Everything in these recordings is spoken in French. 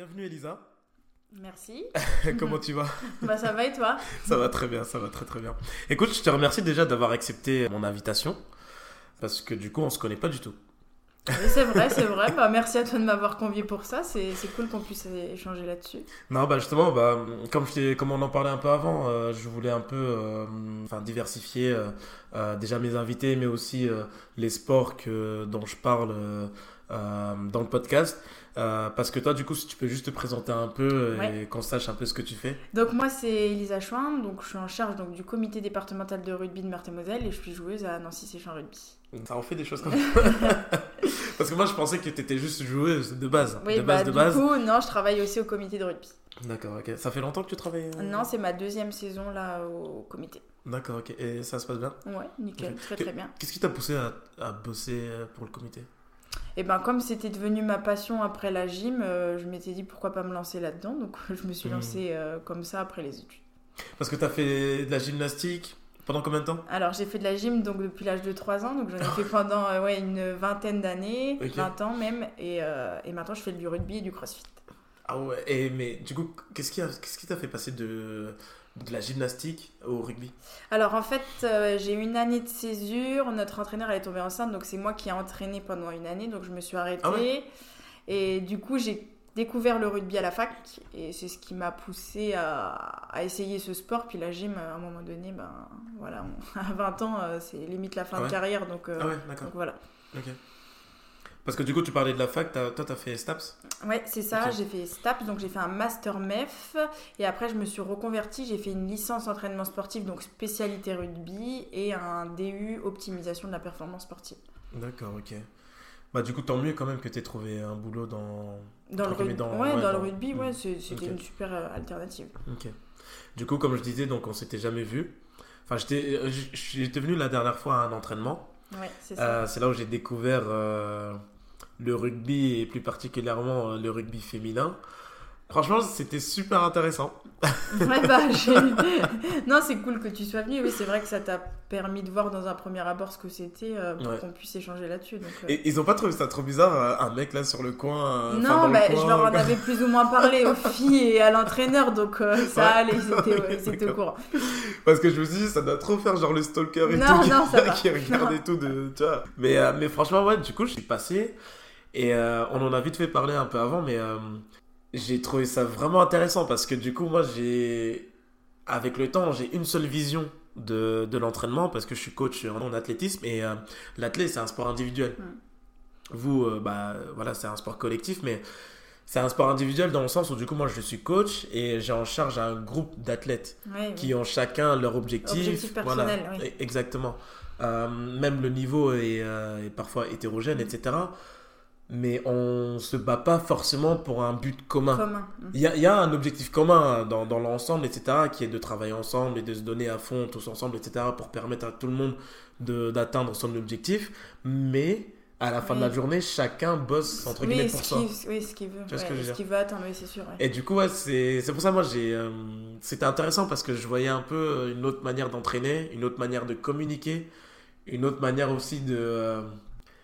Bienvenue Elisa. Merci. Comment tu vas? Bah ça va et toi? Ça va très bien, ça va très très bien. Écoute, je te remercie déjà d'avoir accepté mon invitation parce que du coup, on se connaît pas du tout. Oui, c'est vrai, c'est vrai. Bah, merci à toi de m'avoir convié pour ça. C'est c'est cool qu'on puisse échanger là-dessus. Non, bah justement, bah, comme, je comme on en parlait un peu avant, euh, je voulais un peu euh, enfin, diversifier euh, déjà mes invités, mais aussi les sports que, dont je parle dans le podcast. Euh, parce que toi, du coup, si tu peux juste te présenter un peu et qu'on sache un peu ce que tu fais. Donc moi c'est Elisa Chouin, donc je suis en charge donc, du comité départemental de rugby de Meurthe-et-Moselle et je suis joueuse à Nancy Séchamp Rugby. Ça en fait des choses comme Parce que moi, je pensais que tu étais juste joueuse de base. Oui, de bah base, de du base. coup non, je travaille aussi au comité de rugby. D'accord, ok. Ça fait longtemps que tu travailles euh, Non, c'est ma deuxième saison là au comité. D'accord, ok. Et ça se passe bien? Ouais, nickel, très très bien. Qu'est-ce qui t'a poussé à, à bosser euh, pour le comité? Et ben comme c'était devenu ma passion après la gym, euh, je m'étais dit pourquoi pas me lancer là-dedans, donc je me suis Mhm. lancée euh, comme ça après les études. Parce que t'as fait de la gymnastique pendant combien de temps? Alors j'ai fait de la gym donc depuis l'âge de 3 ans, donc j'en ai fait pendant euh, ouais, une vingtaine d'années, Ok. 20 ans même, et, et maintenant je fais du rugby et du crossfit. Ah ouais, et, mais du coup, qu'est-ce qui a- qu'est-ce qui t'a fait passer de, de la gymnastique au rugby. Alors en fait euh, j'ai eu une année de césure, notre entraîneur est tombée enceinte, donc c'est moi qui ai entraîné pendant une année, donc je me suis arrêtée. Ah ouais? Et du coup j'ai découvert le rugby à la fac, et c'est ce qui m'a poussé à, à essayer ce sport, puis la gym à un moment donné, ben voilà, on- à 20 ans euh, c'est limite la fin Ah ouais? de carrière, donc, euh, Ah ouais, donc voilà. Parce que du coup, tu parlais de la fac, toi, t'as fait STAPS Ouais, c'est ça. J'ai fait STAPS, donc j'ai fait un master MEF. Et après, je me suis reconvertie. J'ai fait une licence entraînement sportif, donc spécialité rugby, et un DU optimisation de la performance sportive. D'accord, ok. Bah, du coup, tant mieux quand même que t'aies trouvé un boulot dans. Dans le rugby, dans- ouais, ouais, dans le dans- rugby, ouais, Mm. c'est- c'était une super euh, alternative. Ok. Du coup, comme je disais, donc on s'était jamais vu. Enfin, j'étais euh, venu la dernière fois à un entraînement. Ouais, c'est ça. Euh, c'est là où j'ai découvert euh, le rugby et plus particulièrement euh, le rugby féminin. Franchement, c'était super intéressant. Ouais, bah, j'ai- non, c'est cool que tu sois venu. Oui, c'est vrai que ça t'a permis de voir dans un premier abord ce que c'était euh, pour Ouais. qu'on puisse échanger là-dessus. donc, euh. Et ils ont pas trouvé ça trop bizarre, un mec là sur le coin euh, Non, le bah, coin, je leur en avais plus ou moins parlé aux filles et à l'entraîneur, donc ça allait, ils étaient, ouais, ils étaient au courant. Parce que je me suis dit, ça doit trop faire genre le stalker et Non, tout. qui- non, ça va. qui regarde Non. et tout. De, tu vois. Mais, mais franchement, ouais, du coup, je suis passé. Et euh, on en a vite fait parler un peu avant, mais euh, j'ai trouvé ça vraiment intéressant parce que du coup, moi, j'ai. Avec le temps, j'ai une seule vision de, de l'entraînement parce que je suis coach en, athlétisme et euh, l'athlète, c'est un sport individuel. Mm. Vous, bah, voilà, c'est un sport collectif, mais c'est un sport individuel dans le sens où du coup, moi, je suis coach et j'ai en charge un groupe d'athlètes qui ont chacun leur objectif. Objectif personnel, oui. E- Exactement. Même le niveau est, est parfois hétérogène, Mm. etc. Mais on se bat pas forcément pour un but commun. Mm. Il y a, il y a un objectif commun dans, dans l'ensemble, etc., qui est de travailler ensemble et de se donner à fond tous ensemble, etc., pour permettre à tout le monde de- d'atteindre son objectif. Mais à la fin de la journée, chacun bosse, entre guillemets, Oui, pour qu'il oui, ce qu'il veut. Tu vois ce que ouais, je veux dire? qu'il veut atteindre, oui, c'est sûr. ouais. Et du coup, ouais, c'est pour ça, moi, j'ai. euh, C'était intéressant parce que je voyais un peu euh, une autre manière d'entraîner, une autre manière de communiquer, une autre manière aussi de. euh,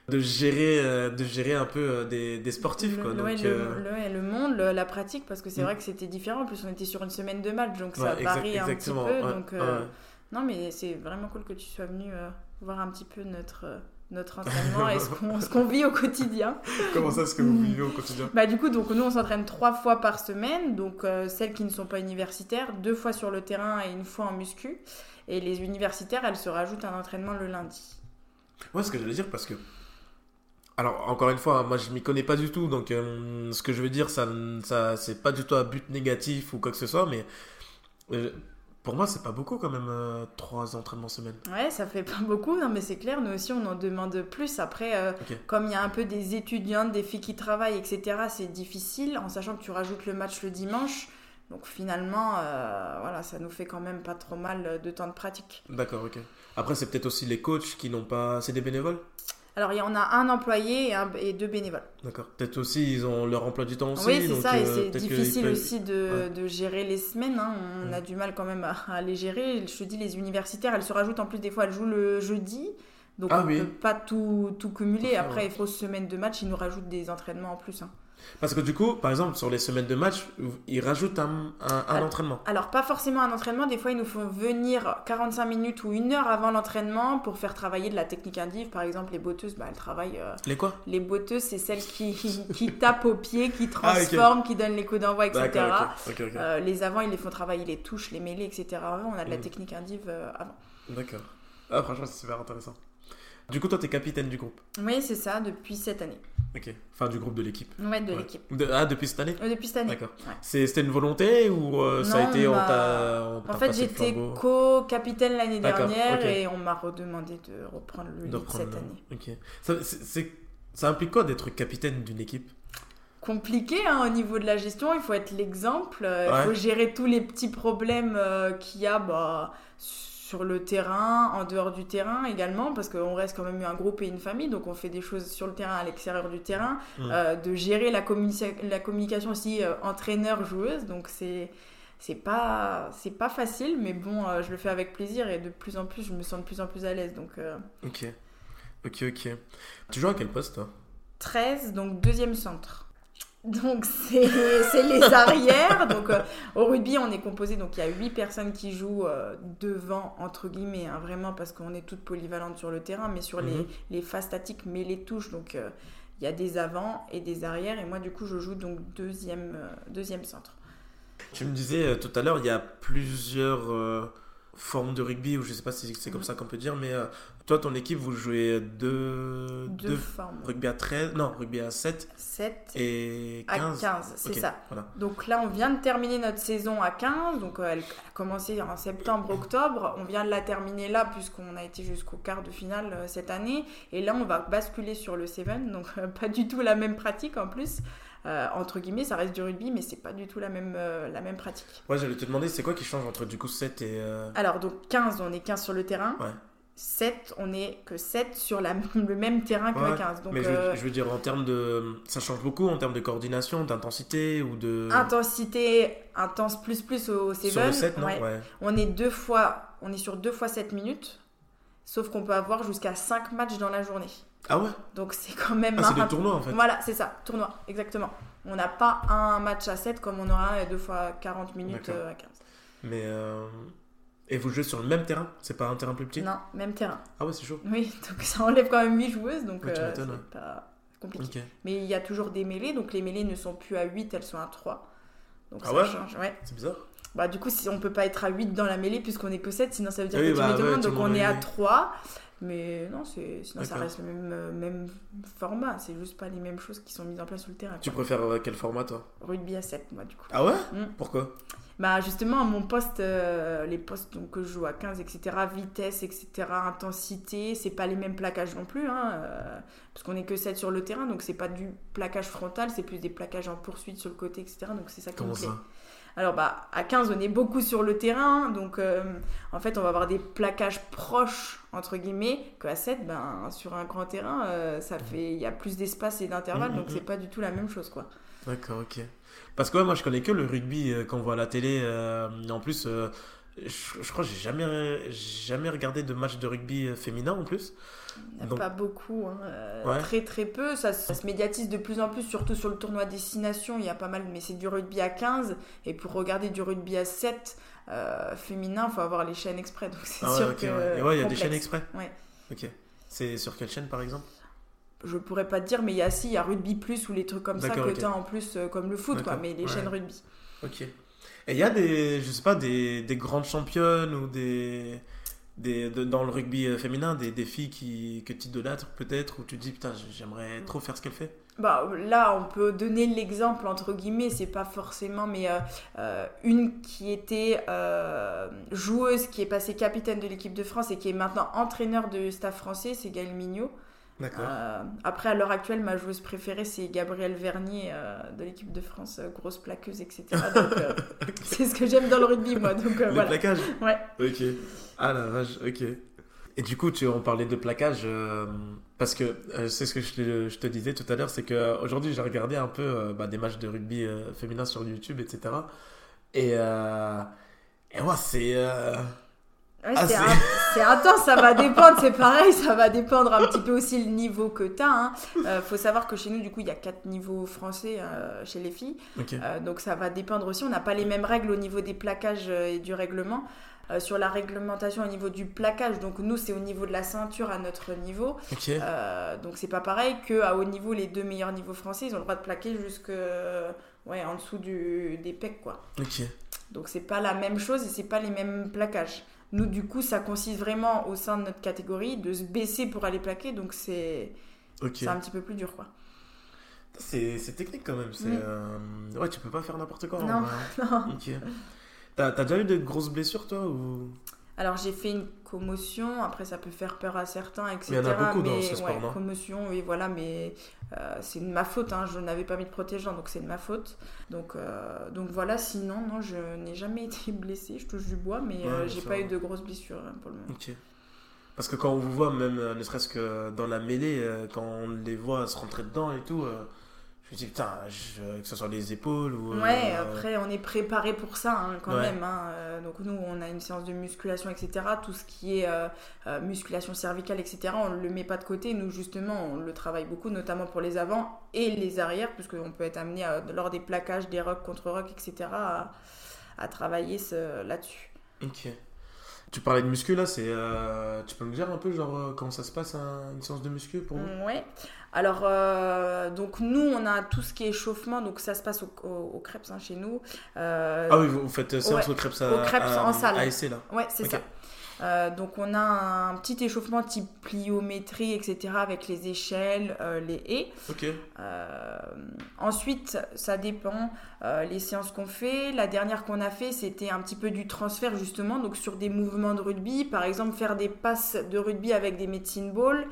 de gérer, euh, de gérer un peu euh, des, des sportifs, Le, quoi. le- Donc, le, euh, le- monde, la pratique, parce que c'est Mm. vrai que c'était différent. En plus, on était sur une semaine de match, donc ça ouais, varie un petit peu. ouais, donc, ouais. Non, mais c'est vraiment cool que tu sois venu voir un petit peu notre, notre entraînement et ce qu'on ce qu'on vit au quotidien. Comment ça, est-ce que vous vivez au quotidien? Bah du coup, donc nous on s'entraîne trois fois par semaine, donc euh, celles qui ne sont pas universitaires, deux fois sur le terrain et une fois en muscu. Et les universitaires, elles se rajoutent un entraînement le lundi. Ouais, ce que j'allais dire, parce que. Alors, encore une fois, moi, je m'y connais pas du tout, donc euh, ce que je veux dire, ça, ça c'est pas du tout un but négatif ou quoi que ce soit, mais. euh, pour moi, c'est pas beaucoup quand même, euh, trois entraînements semaine. Ouais, ça fait pas beaucoup, non mais c'est clair, nous aussi on en demande plus. Après, euh, comme il y a un peu des étudiantes, des filles qui travaillent, etc., c'est difficile, en sachant que tu rajoutes le match le dimanche. Donc finalement, euh, voilà, ça nous fait quand même pas trop mal de temps de pratique. D'accord, ok. Après, c'est peut-être aussi les coachs qui n'ont pas. C'est des bénévoles? Alors il y en a un employé et, un- et deux bénévoles. D'accord. Peut-être aussi, ils ont leur emploi du temps aussi. oui, c'est ça, et euh, c'est difficile peuvent- aussi de, Ouais. de gérer les semaines. hein. On a du mal quand même à, à les gérer. Je te dis, les universitaires, elles se rajoutent en plus, des fois, elles jouent le jeudi. Donc Ah on oui. peut pas tout, tout cumuler. Tout Après, ouais. il faut semaine de match, ils nous rajoutent des entraînements en plus. hein. Parce que du coup, par exemple, sur les semaines de match, ils rajoutent un, un, un entraînement. Alors, pas forcément un entraînement. Des fois, ils nous font venir 45 minutes ou une heure avant l'entraînement pour faire travailler de la technique indive. Par exemple, les botteuses, bah, elles travaillent. euh, Les quoi? Les botteuses, c'est celles qui, qui tapent au pied, qui Ah, transforment, qui donnent les coups d'envoi, etc. Euh, les avants, ils les font travailler les touches, les mêlées, etc. Avant, on a de la Mm. technique indive euh, avant. D'accord. Ah, franchement, c'est super intéressant. Du coup, toi, t'es capitaine du groupe. Oui, c'est ça, depuis cette année. Ok. Enfin, du groupe de l'équipe. Ouais, de Ouais. l'équipe. De- Ah, depuis cette année Euh, depuis cette année. D'accord. Ouais. C'était une volonté ou euh, ça a été on m'a- t'a on t'a En fait, j'étais co-capitaine l'année dernière et on m'a redemandé de reprendre le lead de reprendre cette le- année. Ok. Ça, ça implique quoi d'être capitaine d'une équipe? Compliqué hein, au niveau de la gestion, il faut être l'exemple, euh, il Ouais. faut gérer tous les petits problèmes euh, qu'il y a bah, sur le terrain, en dehors du terrain également, parce qu'on reste quand même un groupe et une famille, donc on fait des choses sur le terrain, à l'extérieur du terrain, Mm. euh, de gérer la, la communication aussi euh, entraîneur-joueuse, donc c'est c'est pas c'est pas facile, mais bon, euh, je le fais avec plaisir et de plus en plus, je me sens de plus en plus à l'aise, donc Ok. Ok, ok. Tu joues à quel poste, toi? 13, donc deuxième centre. Donc c'est c'est les arrières. Donc euh, au rugby on est composé donc il y a 8 personnes qui jouent euh, devant entre guillemets hein, vraiment parce qu'on est toutes polyvalentes sur le terrain mais sur les, Mhm. les phases statiques mais les touches donc euh, il y a des avants et des arrières et moi du coup je joue donc deuxième euh, deuxième centre. Tu me disais euh, tout à l'heure, il y a plusieurs formes de rugby, ou je sais pas si c'est comme Mhm. ça qu'on peut dire, mais euh, toi, ton équipe, vous jouez deux, Deux, deux formes. rugby à 13, non, rugby à 7 7 et à 15. 15, c'est ça. Voilà. Donc là, on vient de terminer notre saison à 15. Donc euh, elle a commencé en septembre, octobre. On vient de la terminer là, puisqu'on a été jusqu'au quart de finale euh, cette année. Et là, on va basculer sur le Seven. Donc pas du tout la même pratique en plus. Euh, entre guillemets, ça reste du rugby, mais c'est pas du tout la même, euh, la même pratique. Ouais, j'allais te demander, c'est quoi qui change entre du coup 7 et. euh, Alors, donc 15, on est 15 sur le terrain. Ouais. 7, on est que 7 sur la, le même terrain que Ouais, 15. Donc, mais je veux, je veux dire, en termes de. Ça change beaucoup en termes de coordination, d'intensité ou de. intensité intense plus plus au Seven. Sur le 7, non? Ouais. Ouais. On est deux fois, on est sur deux fois 7 minutes, sauf qu'on peut avoir jusqu'à 5 matchs dans la journée. Ah ouais? Donc c'est quand même Ah, c'est des tournois en fait. Voilà, c'est ça, tournoi, exactement. On n'a pas un match à 7 comme on aura deux fois 40 minutes euh, à 15. Mais. euh, Et vous jouez sur le même terrain? C'est pas un terrain plus petit? Non, même terrain. Ah ouais, c'est chaud. Oui, donc ça enlève quand même 8 joueuses, donc Ouais, euh, c'est pas compliqué. Ok. Mais il y a toujours des mêlées, donc les mêlées ne sont plus à 8, elles sont à 3. Donc Ah ça ouais? change, ouais. C'est bizarre. Bah, du coup, si on peut pas être à 8 dans la mêlée puisqu'on est que 7, sinon ça veut dire Oui, que tu bah mets tout le monde. Donc on est à oui. 3. Mais non, c'est sinon ça reste le même, euh, même format. C'est juste pas les mêmes choses qui sont mises en place sur le terrain. Tu quoi. préfères euh, quel format toi? Rugby à 7, moi, du coup. Ah ouais? Mm. Pourquoi? Bah, justement, mon poste, euh, les postes donc, que je joue à 15, etc., vitesse, etc., intensité, c'est pas les mêmes plaquages non plus. Hein, euh, parce qu'on est que 7 sur le terrain, donc c'est pas du plaquage frontal, c'est plus des plaquages en poursuite sur le côté, etc. Donc c'est ça qui Comment me plaît. ça? Alors bah à 15 on est beaucoup sur le terrain donc euh, en fait on va avoir des plaquages proches entre guillemets qu'à 7 ben sur un grand terrain euh, ça fait il y a plus d'espace et d'intervalle Mhm, donc mhm. c'est pas du tout la même chose quoi. D'accord, ok. Parce que ouais, moi je connais que le rugby euh, qu'on voit à la télé. euh, en plus, je, je crois que j'ai jamais, jamais regardé de match de rugby féminin en plus. Il n'y a Donc- pas beaucoup, hein, euh, Ouais. très très peu. Ça, ça se médiatise de plus en plus, surtout sur le tournoi Destination. Il y a pas mal, mais c'est du rugby à 15. Et pour regarder du rugby à 7 euh, féminin, il faut avoir les chaînes exprès. Donc c'est Ah ouais, sûr ok, que. ouais. Et ouais, il y a des chaînes exprès. Ouais. Ok. C'est sur quelle chaîne par exemple? Je pourrais pas te dire, mais il y a si, il y a Rugby Plus ou les trucs comme ça que ok. t'as en plus, euh, comme le foot, quoi. Mais les chaînes rugby. Ok. Et il y a des, je sais pas, des, des grandes championnes ou des, des de- dans le rugby euh, féminin, des, des filles qui, que tu idolâtres peut-être, où tu te dis putain, j'aimerais trop faire ce qu'elle fait. Bah, là, on peut donner l'exemple, entre guillemets, c'est pas forcément, mais euh, euh, une qui était euh, joueuse, qui est passée capitaine de l'équipe de France et qui est maintenant entraîneur de staff français, c'est Gaël Mignot. D'accord. Euh, après, à l'heure actuelle, ma joueuse préférée, c'est Gabrielle Vernier euh, de l'équipe de France, euh, grosse plaqueuse, etc. Euh, c'est ce que j'aime dans le rugby, moi. Donc, le voilà. plaquage Ouais. Ok. Ah la vache, ok. Et du coup, tu en parlais de plaquage, parce que c'est ce que je te, je te disais tout à l'heure, c'est qu'aujourd'hui, j'ai regardé un peu bah, des matchs de rugby féminin sur YouTube, etc. Et, et ouais, c'est. Euh, Ouais, Ah, c'est c'est- intense, ça va dépendre, c'est pareil, ça va dépendre un petit peu aussi le niveau que tu as. faut savoir que chez nous, du coup, il y a quatre niveaux français euh, chez les filles. Euh, donc ça va dépendre aussi. On n'a pas les mêmes règles au niveau des plaquages euh, et du règlement. Euh, sur la réglementation au niveau du plaquage, donc nous, c'est au niveau de la ceinture à notre niveau. Ok. Euh, donc c'est pas pareil que à haut niveau, les deux meilleurs niveaux français, ils ont le droit de plaquer jusque ouais, en dessous du, des pecs, quoi. Ok. Donc c'est pas la même chose et c'est pas les mêmes plaquages. Nous, du coup, ça consiste vraiment au sein de notre catégorie de se baisser pour aller plaquer, donc c'est Ok. c'est un petit peu plus dur, quoi. C'est technique quand même. C'est Mm. euh, ouais, tu peux pas faire n'importe quoi. Non. hein. Non. Ok. T'as t'as déjà eu de grosses blessures toi ou? Alors j'ai fait une commotion, après ça peut faire peur à certains, etc. Mais il y en a beaucoup dans ce sport, ouais, non commotion, oui, voilà, mais euh, c'est de ma faute, hein, je n'avais pas mis de protégeant, donc c'est de ma faute. Donc, euh, donc voilà, sinon, non, je n'ai jamais été blessée, je touche du bois, mais euh, Ouais, j'ai ça pas va. eu de grosses blessures hein, pour le moment. Parce que quand on vous voit, même euh, ne serait-ce que dans la mêlée, euh, quand on les voit se rentrer dedans et tout, euh, je me dis putain, je- que ce soit les épaules ou. euh, Ouais, après on est préparé pour ça hein, quand Ouais. même. hein. Euh, Donc nous on a une séance de musculation, etc. Tout ce qui est euh, musculation cervicale, etc. On le met pas de côté. Nous justement on le travaille beaucoup, notamment pour les avants et les arrières, puisqu'on peut être amené à- lors des plaquages, des rocks contre rocks, etc. à, à travailler là-dessus. Ok. Tu parlais de muscu là, c'est. euh, tu peux me dire un peu genre comment ça se passe un- une séance de muscu pour vous? Ouais. Alors, euh, donc nous, on a tout ce qui est échauffement, donc ça se passe au, au, au Krebs hein, chez nous. Euh, Ah oui, vous faites euh, séance ouais, au Krebs à, au Krebs à- en salle. à essai là. Ouais, c'est ça. Euh, donc on a un petit échauffement type pliométrie, etc. avec les échelles, euh, les haies. Ok. Euh, ensuite, ça dépend les séances qu'on fait. La dernière qu'on a fait, c'était un petit peu du transfert justement, donc sur des mouvements de rugby, par exemple faire des passes de rugby avec des medicine balls,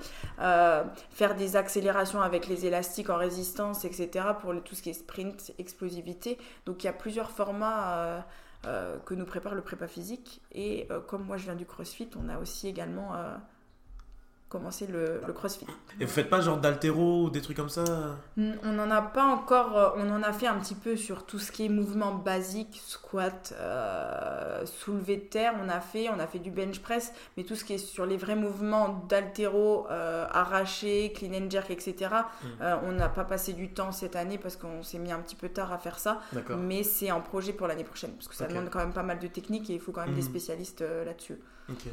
faire des accélérations avec les élastiques en résistance, etc. pour le- tout ce qui est sprint, explosivité. Donc il y a plusieurs formats. Euh, euh, que nous prépare le prépa physique. Et euh, comme moi je viens du crossfit on a aussi également commencé le, le crossfit Et vous faites pas genre d'altéro ou des trucs comme ça Mm, On n'en a pas encore, euh, on en a fait un petit peu sur tout ce qui est mouvement basique, squat, euh, soulevé de terre, on a fait, on a fait du bench press, mais tout ce qui est sur les vrais mouvements d'altéro, euh, arraché, clean and jerk, etc., Mm. euh, on n'a pas passé du temps cette année parce qu'on s'est mis un petit peu tard à faire ça, mais c'est en projet pour l'année prochaine, parce que ça demande quand même pas mal de techniques et il faut quand même des Mhm. spécialistes euh, là-dessus. Ok.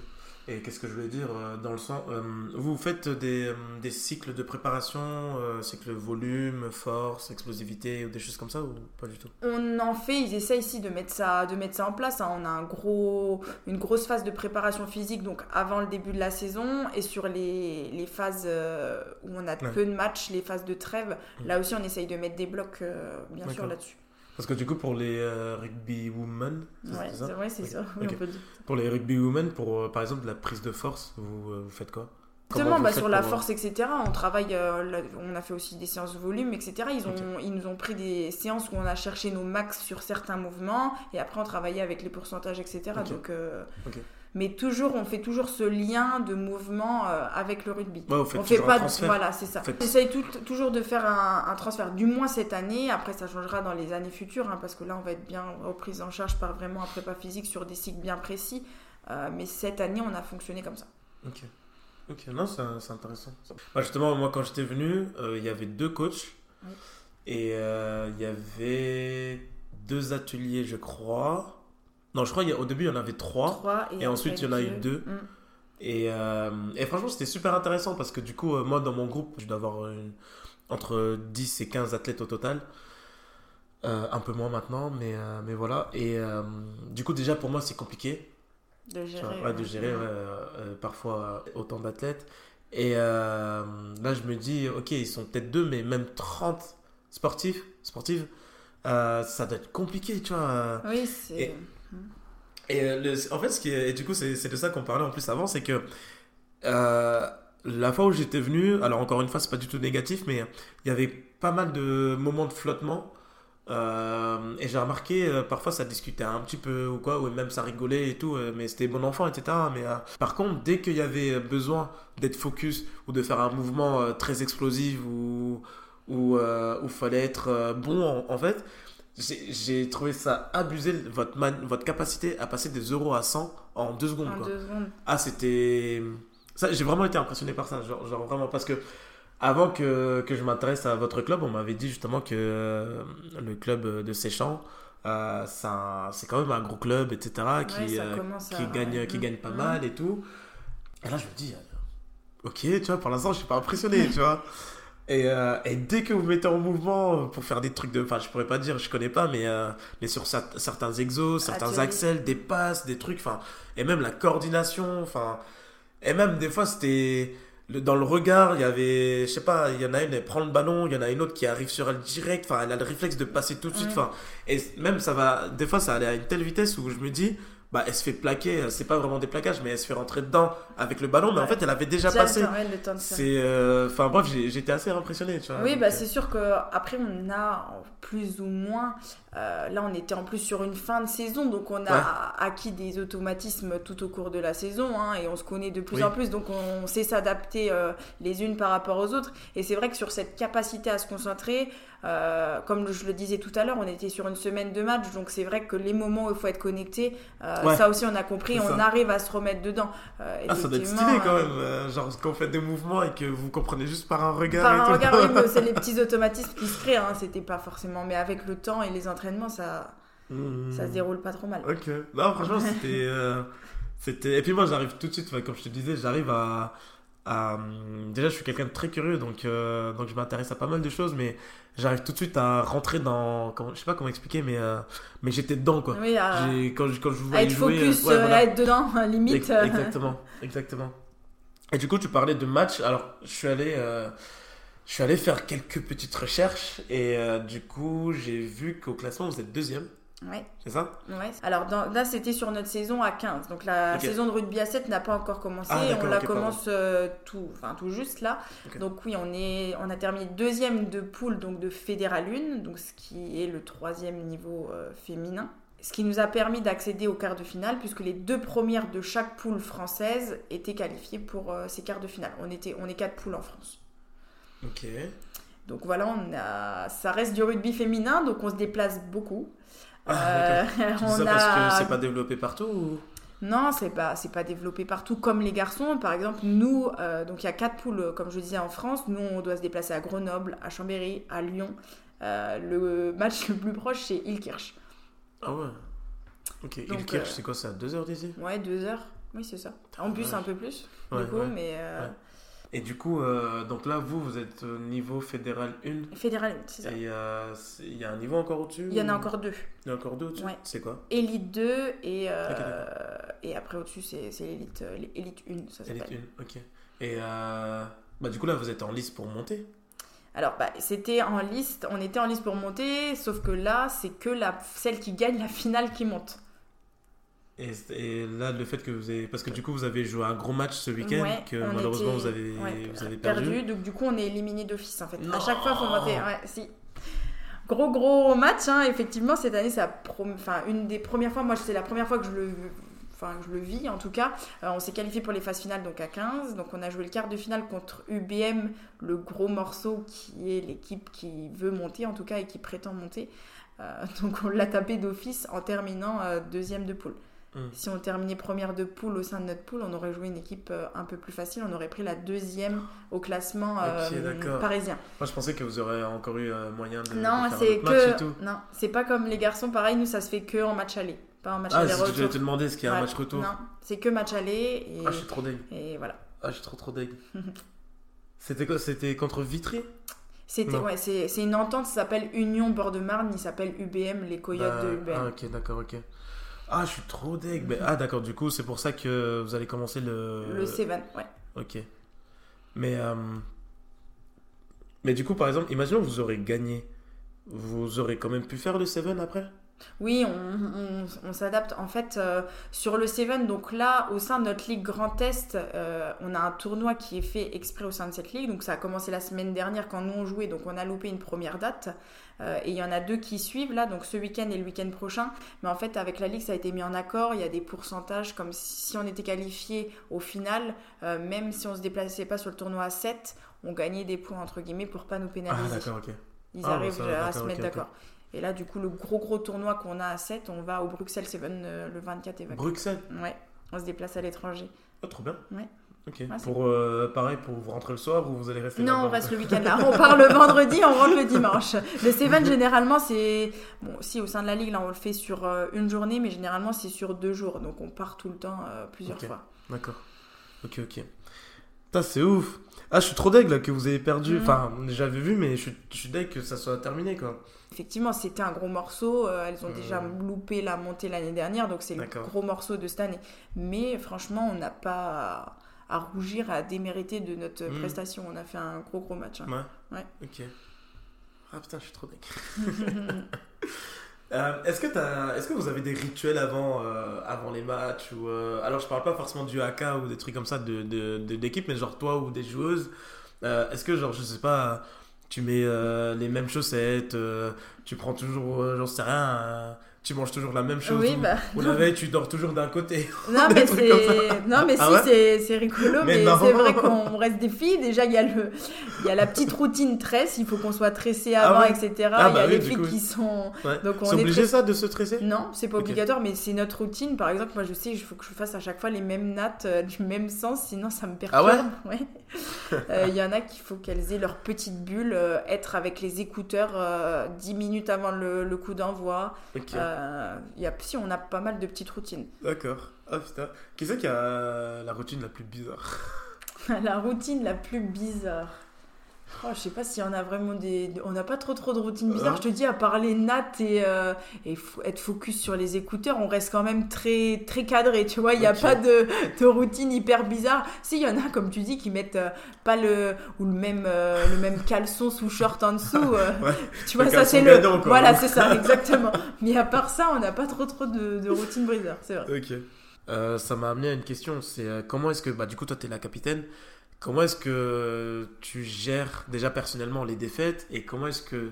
Et qu'est-ce que je voulais dire euh, dans le sens euh, Vous faites des, euh, des cycles de préparation, euh, cycle volume, force, explosivité ou des choses comme ça ou pas du tout? On en fait, ils essaient ici de mettre ça, de mettre ça en place. hein. On a un gros, une grosse phase de préparation physique donc avant le début de la saison et sur les, les phases où on a Ouais. peu de matchs, les phases de trêve, Mhm. là aussi on essaye de mettre des blocs euh, bien sûr là-dessus. Parce que du coup, pour les euh, rugby women, c'est Ouais, c'est ça? Oui, Ok. on peut dire. Pour les rugby women, pour euh, par exemple la prise de force, vous, euh, vous faites quoi? Justement, bah, sur la force, etc., on travaille, là, on a fait aussi des séances de volume, etc. Ils, ont, ils nous ont pris des séances où on a cherché nos max sur certains mouvements et après on travaillait avec les pourcentages, etc. Donc. Mais toujours, on fait toujours ce lien de mouvement euh, avec le rugby. Ouais, on fait toujours pas un de- voilà, c'est ça. Vous faites- On essaye tout- toujours de faire un, un transfert, du moins cette année. Après, ça changera dans les années futures, hein, parce que là, on va être bien repris en charge par vraiment un prépa physique sur des cycles bien précis. Euh, mais cette année, on a fonctionné comme ça. Ok. Ok, non, c'est intéressant. Bah, justement, moi, quand j'étais venu, euh, il y avait deux coachs. Oui. Et euh, il y avait deux ateliers, je crois. Non, je crois qu'au début, il y en avait trois. Trois, Et ensuite, il y en a eu deux. Mm. Et, euh, et franchement, c'était super intéressant parce que du coup, euh, moi, dans mon groupe, je dois avoir une- entre 10 et 15 athlètes au total. Euh, un peu moins maintenant, mais, euh, mais voilà. Et euh, du coup, déjà, pour moi, c'est compliqué. De gérer. vois, ouais, de gérer ouais, euh, euh, parfois euh, autant d'athlètes. Et euh, là, je me dis, ok, ils sont peut-être deux, mais même 30 sportifs, sportives, euh, ça doit être compliqué, tu vois. euh. Oui, c'est. Et- euh, en fait, ce qui et du coup, c'est de ça qu'on parlait en plus avant, c'est que euh, la fois où j'étais venu, alors encore une fois, c'est pas du tout négatif, mais il y avait pas mal de moments de flottement. Euh, et j'ai remarqué, parfois ça discutait un petit peu ou quoi, ou même ça rigolait et tout, mais c'était bon enfant, etc. Mais par contre, dès qu'il y avait besoin d'être focus ou de faire un mouvement très explosif ou où il fallait être bon en fait, j'ai trouvé ça abusé, votre, man- votre capacité à passer des euros à 100 en deux secondes. En quoi. deux secondes. Ah, c'était. Ça, j'ai vraiment été impressionné par ça. Genre, genre vraiment, parce que avant que, que je m'intéresse à votre club, on m'avait dit justement que euh, le club de Séchamps, euh, c'est quand même un gros club, etc., qui, Ouais, euh, qui, à- gagne, qui gagne pas mal et tout. Et là, je me dis, euh, ok, tu vois, pour l'instant, je suis pas impressionné, tu vois. Et, euh, et dès que vous mettez en mouvement pour faire des trucs de. Enfin, je pourrais pas dire, je connais pas, mais, euh, mais sur cer- certains exos, certains Atelier. axels, des passes, des trucs, enfin. Et même la coordination, enfin. Et même des fois, c'était. Dans le regard, il y avait. Je sais pas, il y en a une, elle prend le ballon, il y en a une autre qui arrive sur elle direct, enfin, elle a le réflexe de passer tout de suite, Ouais. enfin. Et même ça va. Des fois, ça allait à une telle vitesse où je me dis. Bah, elle se fait plaquer, c'est pas vraiment des plaquages, mais elle se fait rentrer dedans avec le ballon, mais en fait, elle avait déjà Déjà passé. le temps. C'est. euh, Enfin, bref, j'étais assez impressionné, tu vois. Oui, bah euh, c'est sûr que après on a plus ou moins. euh, là, on était en plus sur une fin de saison, donc on a Ouais. acquis des automatismes tout au cours de la saison, hein, et on se connaît de plus Oui. en plus, donc on sait s'adapter euh, les unes par rapport aux autres. Et c'est vrai que sur cette capacité à se concentrer, euh, comme je le disais tout à l'heure, on était sur une semaine de match, donc c'est vrai que les moments où il faut être connecté, euh, Ouais. ça aussi on a compris, on arrive à se remettre dedans. Euh, Ah, ça doit être stylé quand même. genre, quand vous faites des mouvements et que vous comprenez juste par un regard. Par et un tout. regard, oui, c'est les petits automatismes qui se créent, hein, c'était pas forcément. Mais avec le temps et les entraînements, ça, Mhm. ça se déroule pas trop mal. Ok. Non, franchement, c'était. c'était... Et puis moi, j'arrive tout de suite, comme je te disais, j'arrive à. à, hum, Déjà, je suis quelqu'un de très curieux, donc, euh, donc je m'intéresse à pas mal de choses, mais j'arrive tout de suite à rentrer dans. comment- Je sais pas comment expliquer, mais, euh, mais j'étais dedans, quoi. Oui, à, Quand, je, quand je vous à voyais être jouer, focus, ouais, euh, voilà. à être dedans, limite. Ex- Exactement, exactement. Et du coup, tu parlais de match. Alors, je suis allé, euh, je suis allé faire quelques petites recherches et euh, du coup, j'ai vu qu'au classement, vous êtes deuxième, Ouais, c'est ça? Ouais. Alors dans- là, c'était sur notre saison à 15. Donc la saison de rugby à 7 n'a pas encore commencé. Ah, on la commence euh, tout, enfin, tout juste là. Donc oui, on, est, on a terminé deuxième de poule donc de Fédéral 1, donc ce qui est le troisième niveau euh, féminin. Ce qui nous a permis d'accéder aux quarts de finale, puisque les deux premières de chaque poule française étaient qualifiées pour euh, ces quarts de finale. On, était, on est quatre poules en France. Ok. Donc voilà, on a, ça reste du rugby féminin, donc on se déplace beaucoup. Ah, Euh, on ça parce a- que c'est pas développé partout ou... Non, c'est pas, c'est pas développé partout comme les garçons. Par exemple, nous, euh, donc il y a quatre poules, comme je disais, en France. Nous, on doit se déplacer à Grenoble, à Chambéry, à Lyon. Euh, le match le plus proche, c'est Ilkirch. Ah ouais. Ok. Ilkirch, euh, c'est quoi, à 2 heures d'ici? Ouais, deux heures. Oui, c'est ça. En plus, Ouais. un peu plus, Ouais, du coup, ouais. mais. Et du coup, euh, donc là, vous, vous êtes au niveau fédéral 1 fédéral, c'est ça. et euh, il y a un niveau encore au-dessus Il y en a ou- encore deux. Il y en a encore deux au-dessus Ouais. C'est quoi Élite 2 et, euh, et après au-dessus, c'est, c'est l'élite, l'élite 1, ça Elite s'appelle. 1, ok. Et bah, du coup, là, vous êtes en liste pour monter Alors, bah, c'était en liste, on était en liste pour monter, sauf que là, c'est que la, celle qui gagne la finale qui monte. Et, et là, le fait que vous avez. Parce que du coup, vous avez joué un gros match ce week-end Ouais, que malheureusement était- vous avez, ouais, vous avez perdu. Donc, du coup, on est éliminé d'office en fait. Non. À chaque fois, il faut monter. Ouais, si. Gros, gros match, hein, effectivement. Cette année, c'est la prom- enfin, une des premières fois. Moi, c'est la première fois que je le. Enfin, que je le vis en tout cas. Euh, on s'est qualifié pour les phases finales donc à 15. Donc on a joué le quart de finale contre UBM, le gros morceau qui est l'équipe qui veut monter en tout cas et qui prétend monter. Euh, donc on l'a tapé d'office en terminant euh, deuxième de poule. Mm. Si on terminait première de poule au sein de notre poule, on aurait joué une équipe euh, un peu plus facile. On aurait pris la deuxième au classement euh, parisien. Moi, je pensais que vous aurez encore eu euh, moyen de, Non, de faire autre match et que tout. non, c'est pas comme les garçons. Pareil, nous ça se fait que en match aller, pas en match Ah, aller ce que retour. te demander, est-ce qu'il y a un match retour Non, c'est que match aller et, Ah, je suis trop deg. et voilà. Ah, je suis trop trop deg. C'était quoi C'était contre Vitry C'était ouais, c'est c'est une entente, ça s'appelle Union Bord-de-Marne, il s'appelle UBM, les Coyotes Bah, de UBM. Ah, ok, d'accord, ok. Ah, je suis trop deg. Mais- ah, d'accord, du coup, c'est pour ça que vous allez commencer le. Le Seven, ouais. Ok. Mais, euh, mais du coup, par exemple, imaginons que vous aurez gagné. Vous aurez quand même pu faire le 7 après? Oui, on, on- on s'adapte. En fait, euh, sur le Seven, donc là, au sein de notre ligue Grand Est, euh, on a un tournoi qui est fait exprès au sein de cette ligue. Donc ça a commencé la semaine dernière quand nous on jouait, donc on a loupé une première date. Euh, et il y en a deux qui suivent là, donc ce week-end et le week-end prochain. Mais en fait, avec la ligue, ça a été mis en accord. Il y a des pourcentages comme si on était qualifié au final, même si on se déplaçait pas sur le tournoi à 7, on gagnait des points entre guillemets pour pas nous Ah, pénaliser. d'accord, ok. Ils Ah, bah, arrivent ça, à se mettre d'accord. Et là, du coup, le gros gros tournoi qu'on a à 7, on va au Bruxelles Seven euh, le 24 et 25. Bruxelles Ouais, on se déplace à l'étranger. Oh, trop bien. Ouais. Ok. Pour, euh, pareil, pour vous rentrer le soir ou vous allez rester Non, on reste le week-end là. On part le vendredi, on rentre le dimanche. Le Seven, généralement, c'est. Bon, si au sein de la ligue, là, on le fait sur euh, une journée, mais généralement, c'est sur deux jours. Donc, on part tout le temps, euh, plusieurs fois. D'accord. Ok, ok. Putain, c'est ouf. Ah, je suis trop deg là que vous avez perdu. Mhm. Enfin, j'avais vu, mais je suis, je suis deg que ça soit terminé quoi. Effectivement, c'était un gros morceau. euh, elles ont déjà loupé la montée l'année dernière, donc c'est le gros morceau de cette année. Mais franchement, on n'a pas à rougir, à démériter de notre Mhm. prestation. On a fait un gros, gros match. hein. Ouais. Ouais. Ok. Ah putain, je suis trop deg. Euh, est-ce que t'as, est-ce que vous avez des rituels avant, euh, avant les matchs ou alors je parle pas forcément du AK ou des trucs comme ça de, de, de- d'équipe, mais genre toi ou des joueuses. Est-ce que genre je sais pas, tu mets euh, les mêmes chaussettes, euh, tu prends toujours, euh, j'en sais rien, tu manges toujours la même chose Oui, ou, bah. ou la veille tu dors toujours d'un côté. Non, mais c'est. Non, mais Ah si, ouais c'est- rigolo, Mais c'est vrai qu'on reste des filles. Déjà, il y, a le... il y a la petite routine tresse, il faut qu'on soit tressé Ah avant, ouais etc. Ah il y bah a oui, les filles coup, qui sont. Ouais. Donc, on c'est est obligé ça de se stresser? Non, c'est pas obligatoire, mais c'est notre routine. Par exemple, moi je sais, il faut que je fasse à chaque fois les mêmes nattes euh, du même sens, sinon ça me perturbe. Ah ouais Euh, Il y en a qu'il faut qu'elles aient leur petite bulle, euh, être avec les écouteurs euh, 10 minutes avant le, le coup d'envoi. Ok. Euh, y a, si, on a pas mal de petites routines. D'accord. Ah putain. Qui c'est qui a la routine la plus bizarre? La routine la plus bizarre. Oh, je sais pas s'il y en a vraiment des. On n'a pas trop trop de routines bizarres. Ah. Je te dis, à part les nattes et, euh, et être focus sur les écouteurs, on reste quand même très très cadré. Tu vois, il n'y a pas de, de routine hyper bizarre. Si, il y en a, comme tu dis, qui mettent euh, pas le. ou le même, euh, le même caleçon sous short en dessous. Ouais. Tu vois, ça c'est le. gadon, quoi. Voilà, c'est ça, exactement. Mais à part ça, on n'a pas trop trop de, de routine c'est vrai. Ok. Ça m'a amené à une question. C'est comment est-ce que, bah, du coup, toi, tu es la capitaine. Comment est-ce que tu gères déjà personnellement les défaites et comment est-ce que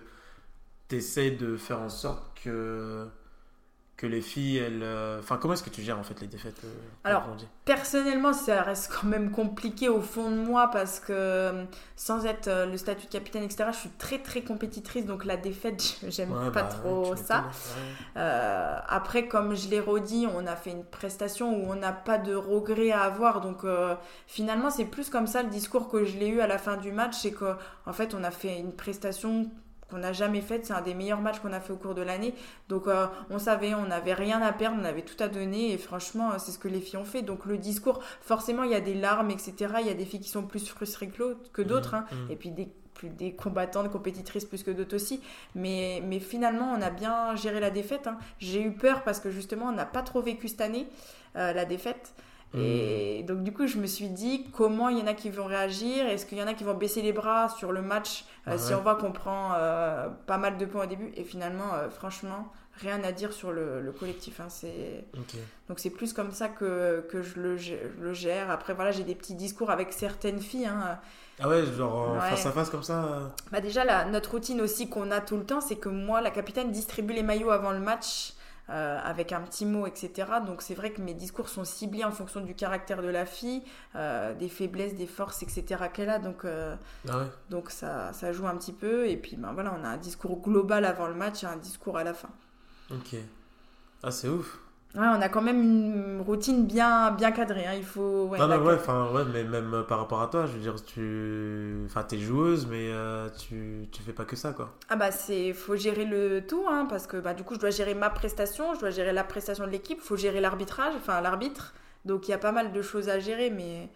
tu essaies de faire en sorte que, que les filles, elles. euh, Enfin, comment est-ce que tu gères en fait les défaites euh, Alors, Personnellement, ça reste quand même compliqué au fond de moi parce que euh, sans être le statut de capitaine, etc., je suis très très compétitrice donc la défaite, j'aime Ouais, pas bah, trop ça. Euh, après, comme je l'ai redit, on a fait une prestation où on n'a pas de regrets à avoir. Donc euh, finalement, c'est plus comme ça le discours que je l'ai eu à la fin du match. C'est qu'en en fait, on a fait une prestation qu'on n'a jamais faite. C'est un des meilleurs matchs qu'on a fait au cours de l'année. Donc euh, on savait, on n'avait rien à perdre, on avait tout à donner. Et franchement, c'est ce que les filles ont fait. Donc le discours, forcément, il y a des larmes, etc. Il y a des filles qui sont plus frustrées que que d'autres. hein. Mhm. Et puis des, combattantes, compétitrices plus que d'autres aussi. Mais, mais finalement, on a bien géré la défaite. hein. J'ai eu peur parce que justement, on n'a pas trop vécu cette année euh, la défaite. Et donc du coup, je me suis dit comment il y en a qui vont réagir? Est-ce qu'il y en a qui vont baisser les bras sur le match euh, si on voit qu'on prend euh, pas mal de points au début? Et finalement, euh, franchement, rien à dire sur le, le collectif. hein. C'est donc c'est plus comme ça que, que je le, gè- le gère. Après voilà, j'ai des petits discours avec certaines filles. hein. Ah ouais, genre en Ouais. face à face comme ça. Bah déjà, la, notre routine aussi qu'on a tout le temps, c'est que moi, la capitaine, distribue les maillots avant le match euh, avec un petit mot, etc. Donc c'est vrai que mes discours sont ciblés en fonction du caractère de la fille, euh, des faiblesses, des forces, etc. qu'elle a. Donc, euh, Ah ouais. donc ça, ça joue un petit peu. Et puis ben, voilà, on a un discours global avant le match et un discours à la fin. Ok. Ah, c'est ouf. Ouais, on a quand même une routine bien, bien cadrée. hein. Il faut. ouais, non, non, ouais, ouais, mais même euh, par rapport à toi, je veux dire, tu. Enfin, t'es joueuse, mais euh, tu, tu fais pas que ça, quoi. Ah bah c'est faut gérer le tout hein, parce que bah du coup je dois gérer ma prestation, je dois gérer la prestation de l'équipe, faut gérer l'arbitrage, enfin l'arbitre. Donc il y a pas mal de choses à gérer mais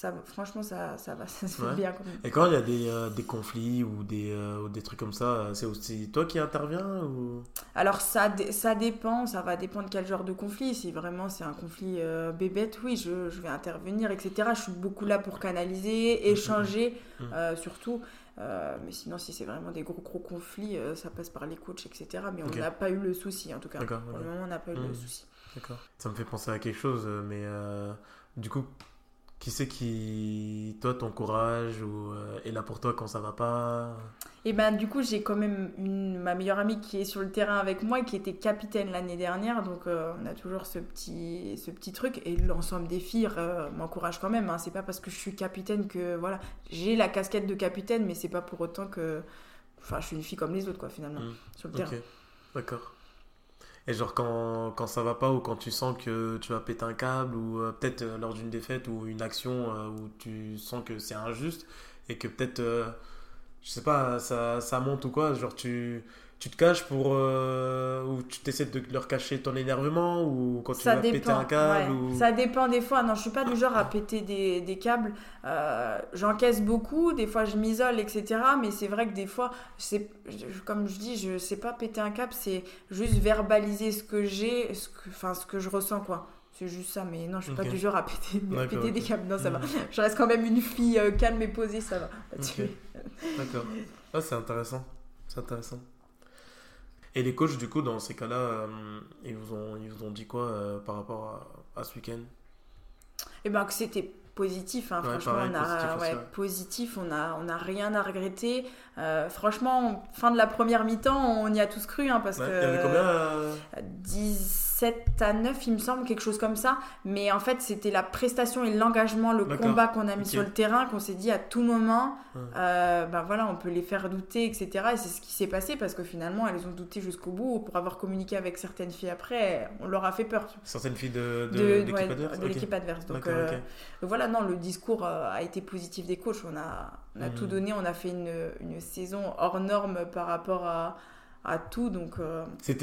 ça franchement ça ça va ça se fait bien quand même. Et quand il y a des, euh, des conflits ou des, euh, ou des trucs comme ça, euh, c'est aussi toi qui interviens ou... Alors ça ça dépend, ça va dépendre quel genre de conflit. Si vraiment c'est un conflit euh, bébête, oui, je, je vais intervenir, etc. Je suis beaucoup là pour canaliser, échanger, Mhm. euh, surtout. Mais sinon, si c'est vraiment des gros gros conflits, ça passe par les coachs, etc. Mais on n'a pas eu le souci en tout cas. Pour le moment, on n'a pas eu le souci. D'accord. Ça me fait penser à quelque chose, mais du coup, qui c'est qui, toi, t'encourage ou euh, est là pour toi quand ça va pas? Et ben du coup, j'ai quand même une, ma meilleure amie qui est sur le terrain avec moi et qui était capitaine l'année dernière. Donc euh, on a toujours ce petit, ce petit truc. Et l'ensemble des filles euh, m'encourage quand même. Hein. C'est pas parce que je suis capitaine que voilà, j'ai la casquette de capitaine, mais c'est pas pour autant que enfin, je suis une fille comme les autres, quoi, finalement, Mm. sur le terrain. Ok, d'accord. Et genre quand, quand ça va pas ou quand tu sens que tu vas péter un câble ou euh, peut-être euh, lors d'une défaite ou une action euh, où tu sens que c'est injuste et que peut-être, je sais pas, ça, ça monte ou quoi, genre tu, tu te caches pour... euh, ou tu essaies de leur cacher ton énervement ou quand tu Ça vas péter un câble ouais. ou... Ça dépend des fois. Non, je suis pas du genre à péter des, des câbles. Euh, J'encaisse beaucoup. Des fois, je m'isole, etc. Mais c'est vrai que des fois, c'est comme je dis, je sais pas péter un câble. C'est juste verbaliser ce que j'ai, ce que, enfin, ce que je ressens, quoi. C'est juste ça. Mais non, je suis pas du genre à péter, péter des câbles. Non, ça va. Mhm. Je reste quand même une fille euh, calme et posée. Ça va. D'accord. Ah, c'est intéressant. C'est intéressant. Et les coachs, du coup, dans ces cas-là, euh, ils, vous ont, ils vous ont dit quoi euh, par rapport à, ce week-end? Eh bien, que c'était positif. Hein, franchement, on a, positif, on a, on a rien à regretter. Euh, franchement, fin de la première mi-temps, on y a tous cru. Hein, parce que. Il y avait combien 10. 7 à 9, il me semble, quelque chose comme ça. Mais en fait, c'était la prestation et l'engagement, le combat qu'on a mis sur le terrain, qu'on s'est dit à tout moment, euh, ben voilà, on peut les faire douter, etc. Et c'est ce qui s'est passé parce que finalement, elles ont douté jusqu'au bout. Pour avoir communiqué avec certaines filles après, on leur a fait peur. Certaines filles de, de, l'équipe adverse De euh, adverse. Donc, voilà, non, le discours euh, a été positif des coachs. On a, tout hmm. donné, on a fait une, saison hors norme par rapport à à tout. Donc,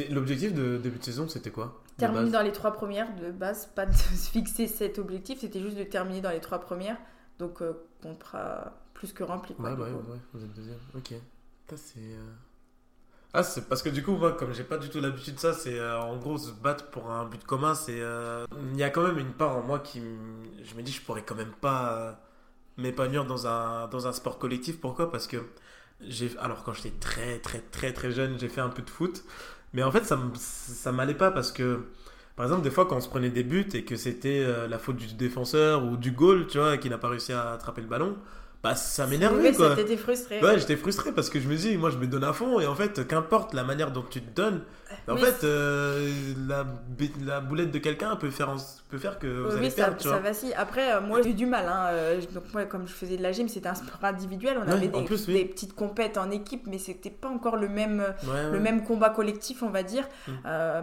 l'objectif de début de saison, c'était quoi? Terminer dans les trois premières de base, pas de se fixer cet objectif, c'était juste de terminer dans les trois premières. Donc, euh, contrat plus que rempli. Quoi, Ouais, du ouais, ouais, vous êtes deuxième. Ok. C'est. euh, Ah, c'est parce que du coup, moi, comme j'ai pas du tout l'habitude de ça, c'est euh, en gros se battre pour un but commun. C'est. euh, Il y a quand même une part en moi qui. m- Je me dis, je pourrais quand même pas m'épanouir dans un, dans un sport collectif. Pourquoi? Parce que. Alors, quand j'étais très, très, très, très jeune, j'ai fait un peu de foot. Mais en fait, ça, ça m'allait pas parce que. Par exemple, des fois, quand on se prenait des buts et que c'était euh, la faute du défenseur ou du goal, tu vois, qui n'a pas réussi à attraper le ballon, bah ça m'énervait quoi. ça t'était frustré. Ouais, j'étais frustré parce que je me dis, moi je me donne à fond et en fait, qu'importe la manière dont tu te donnes, en fait, euh, la, la boulette de quelqu'un peut faire, peut faire que vous Oui, allez ça, perdre, tu ça vois. vacille. Après, euh, moi, j'ai eu du mal. hein. Euh, Donc, moi, comme je faisais de la gym, c'était un sport individuel. On Ouais, avait des, plus, oui. des petites compètes en équipe, mais c'était pas encore le même, Ouais, le même combat collectif, on va dire. Mm. Euh,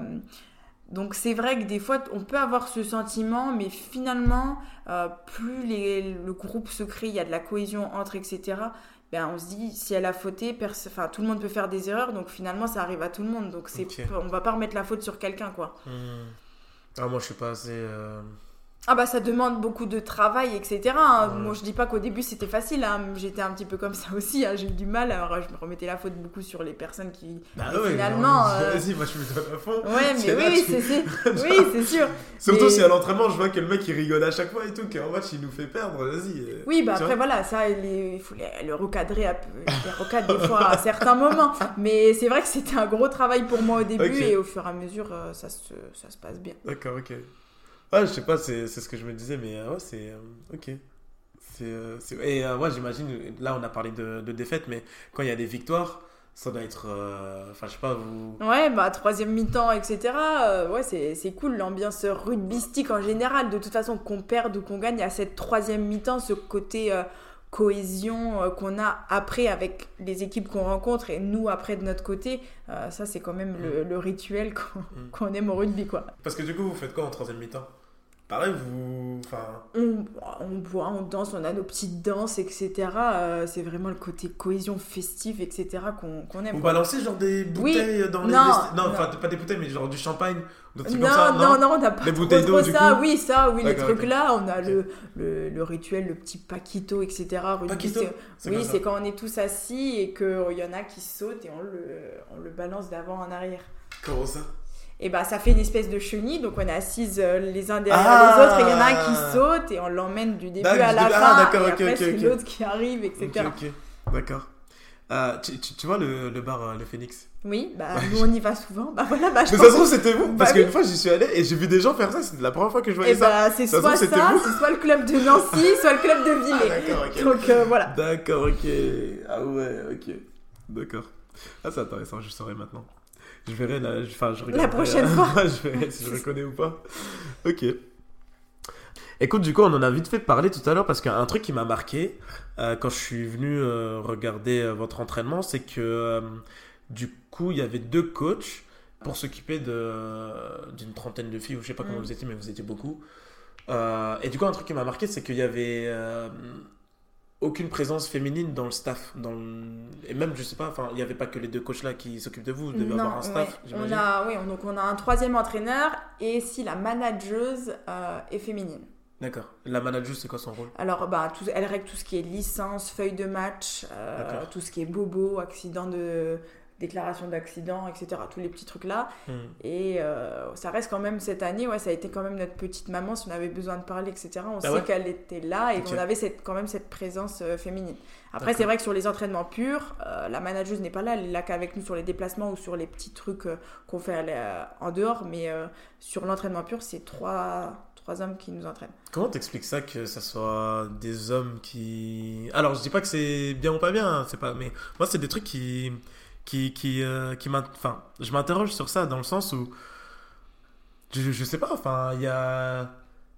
donc, c'est vrai que des fois, on peut avoir ce sentiment, mais finalement, euh, plus les- le groupe se crée, il y a de la cohésion entre, etc. Ben, on se dit, si elle a fauté, enfin, tout le monde peut faire des erreurs, donc finalement, ça arrive à tout le monde. Donc, c'est Ok. on va pas remettre la faute sur quelqu'un, quoi. Hmm. Ah, moi je suis pas assez. euh, Ah bah ça demande beaucoup de travail, etc. hein. Ouais. Moi je dis pas qu'au début c'était facile, hein. j'étais un petit peu comme ça aussi, hein. j'ai eu du mal, alors je me remettais la faute beaucoup sur les personnes qui... Bah ouais, finalement, euh, Vas-y, moi je me donne à fond. Ouais mais là, oui, tu- c'est, oui sûr. Surtout Mais- si à l'entraînement je vois que le mec il rigole à chaque fois et tout, qu'en match il nous fait perdre, vas-y. euh, Oui bah après vois. voilà, ça il, il faut les- le recadrer, les recadre des fois à certains moments. Mais c'est vrai que c'était un gros travail pour moi au début et au fur et à mesure euh, ça, se, ça se passe bien. D'accord, ok. Ouais, je sais pas, c'est ce que je me disais, mais euh, ouais, c'est. euh, ok. Euh, et euh, ouais, j'imagine, là on a parlé de, de défaite, mais quand il y a des victoires, ça doit être. euh, Enfin, je sais pas, vous. Ouais, bah troisième mi-temps, etc. euh, ouais, c'est, cool l'ambiance rugbystique en général. De toute façon, qu'on perde ou qu'on gagne, il y a cette troisième mi-temps, ce côté cohésion qu'on a après avec les équipes qu'on rencontre et nous après de notre côté. Ça, c'est quand même le, le rituel qu'on, Mm. qu'on aime au rugby, quoi. Parce que du coup, vous faites quoi en troisième mi-temps? Pareil, vous. Enfin. On, on boit, on danse, on a nos petites danses, etc. Euh, c'est vraiment le côté cohésion festive, etc. qu'on, qu'on aime. Vous quoi. balancez genre des Oui. bouteilles dans les. Non, vesti- non, enfin, pas des bouteilles, mais genre du champagne, ou des trucs Non, comme ça, non, non, on n'a pas Les trop, bouteilles d'eau, ça. Oui, ça, oui, les trucs là. On a le, le, le rituel, le petit paquito, etc. Paquito Oui, c'est quand on est tous assis et qu'il y en a qui sautent et on le, on le balance d'avant en arrière. Comment ça Et bah, ça fait une espèce de chenille, donc on est assises euh, les uns derrière Ah les autres et il y en a un qui saute et on l'emmène du début à la fin. ah, d'accord, et ok, après, ok, c'est ok. l'autre qui arrive, etc. D'accord. Euh, tu, tu, tu vois le, le bar euh, Le Phoenix? Oui, bah, nous on y va souvent. Bah voilà, bah je Mais ça se trouve, c'était vous Bah Parce oui. qu'une fois, j'y suis allé et j'ai vu des gens faire ça. C'était la première fois que je voyais Et ça. bah, c'est Ça se soit trouve, c'était ça, c'est soit le club de Nancy, soit le club de Ah, Villers. d'accord, ok. Donc euh, voilà. D'accord, ok. Ah ouais, ok. D'accord. Ah, c'est intéressant, je saurai maintenant. Je verrai la, enfin, je regarderai, prochaine euh, fois. je verrai si je reconnais ou pas. Ok. Écoute, du coup, on en a vite fait parler tout à l'heure parce qu'un truc qui m'a marqué euh, quand je suis venu euh, regarder euh, votre entraînement, c'est que du coup, il y avait deux coachs pour s'occuper d'une trentaine de filles, ou je sais pas comment Mm. vous étiez, mais vous étiez beaucoup. Et du coup, un truc qui m'a marqué, c'est qu'il y avait aucune présence féminine dans le staff. Dans le- Et même, je sais pas, enfin, il n'y avait pas que les deux coachs là qui s'occupent de vous, vous devez Non, avoir un staff, ouais. on a, oui, on- donc on a un troisième entraîneur et si la manageuse euh, est féminine. D'accord. La manager, c'est quoi son rôle? Alors, bah, tout- elle règle tout ce qui est licence, feuille de match, euh, tout ce qui est bobo, accident de déclaration d'accident, etc. Tous les petits trucs là. Hmm. Et euh, ça reste quand même cette année, ouais, ça a été quand même notre petite maman. Si on avait besoin de parler, etc. On Ah sait ouais qu'elle était là et qu'on avait cette, quand même cette présence euh, féminine. Après, c'est vrai que sur les entraînements purs, euh, la manageuse n'est pas là. Elle est là qu'avec nous sur les déplacements ou sur les petits trucs qu'on fait en dehors. Mais sur l'entraînement pur, c'est trois, trois hommes qui nous entraînent. Comment t'expliques ça que ça soit des hommes qui alors je dis pas que c'est bien ou pas bien hein, c'est pas mais moi c'est des trucs qui qui qui euh, qui enfin je m'interroge sur ça dans le sens où je, je sais pas enfin il y a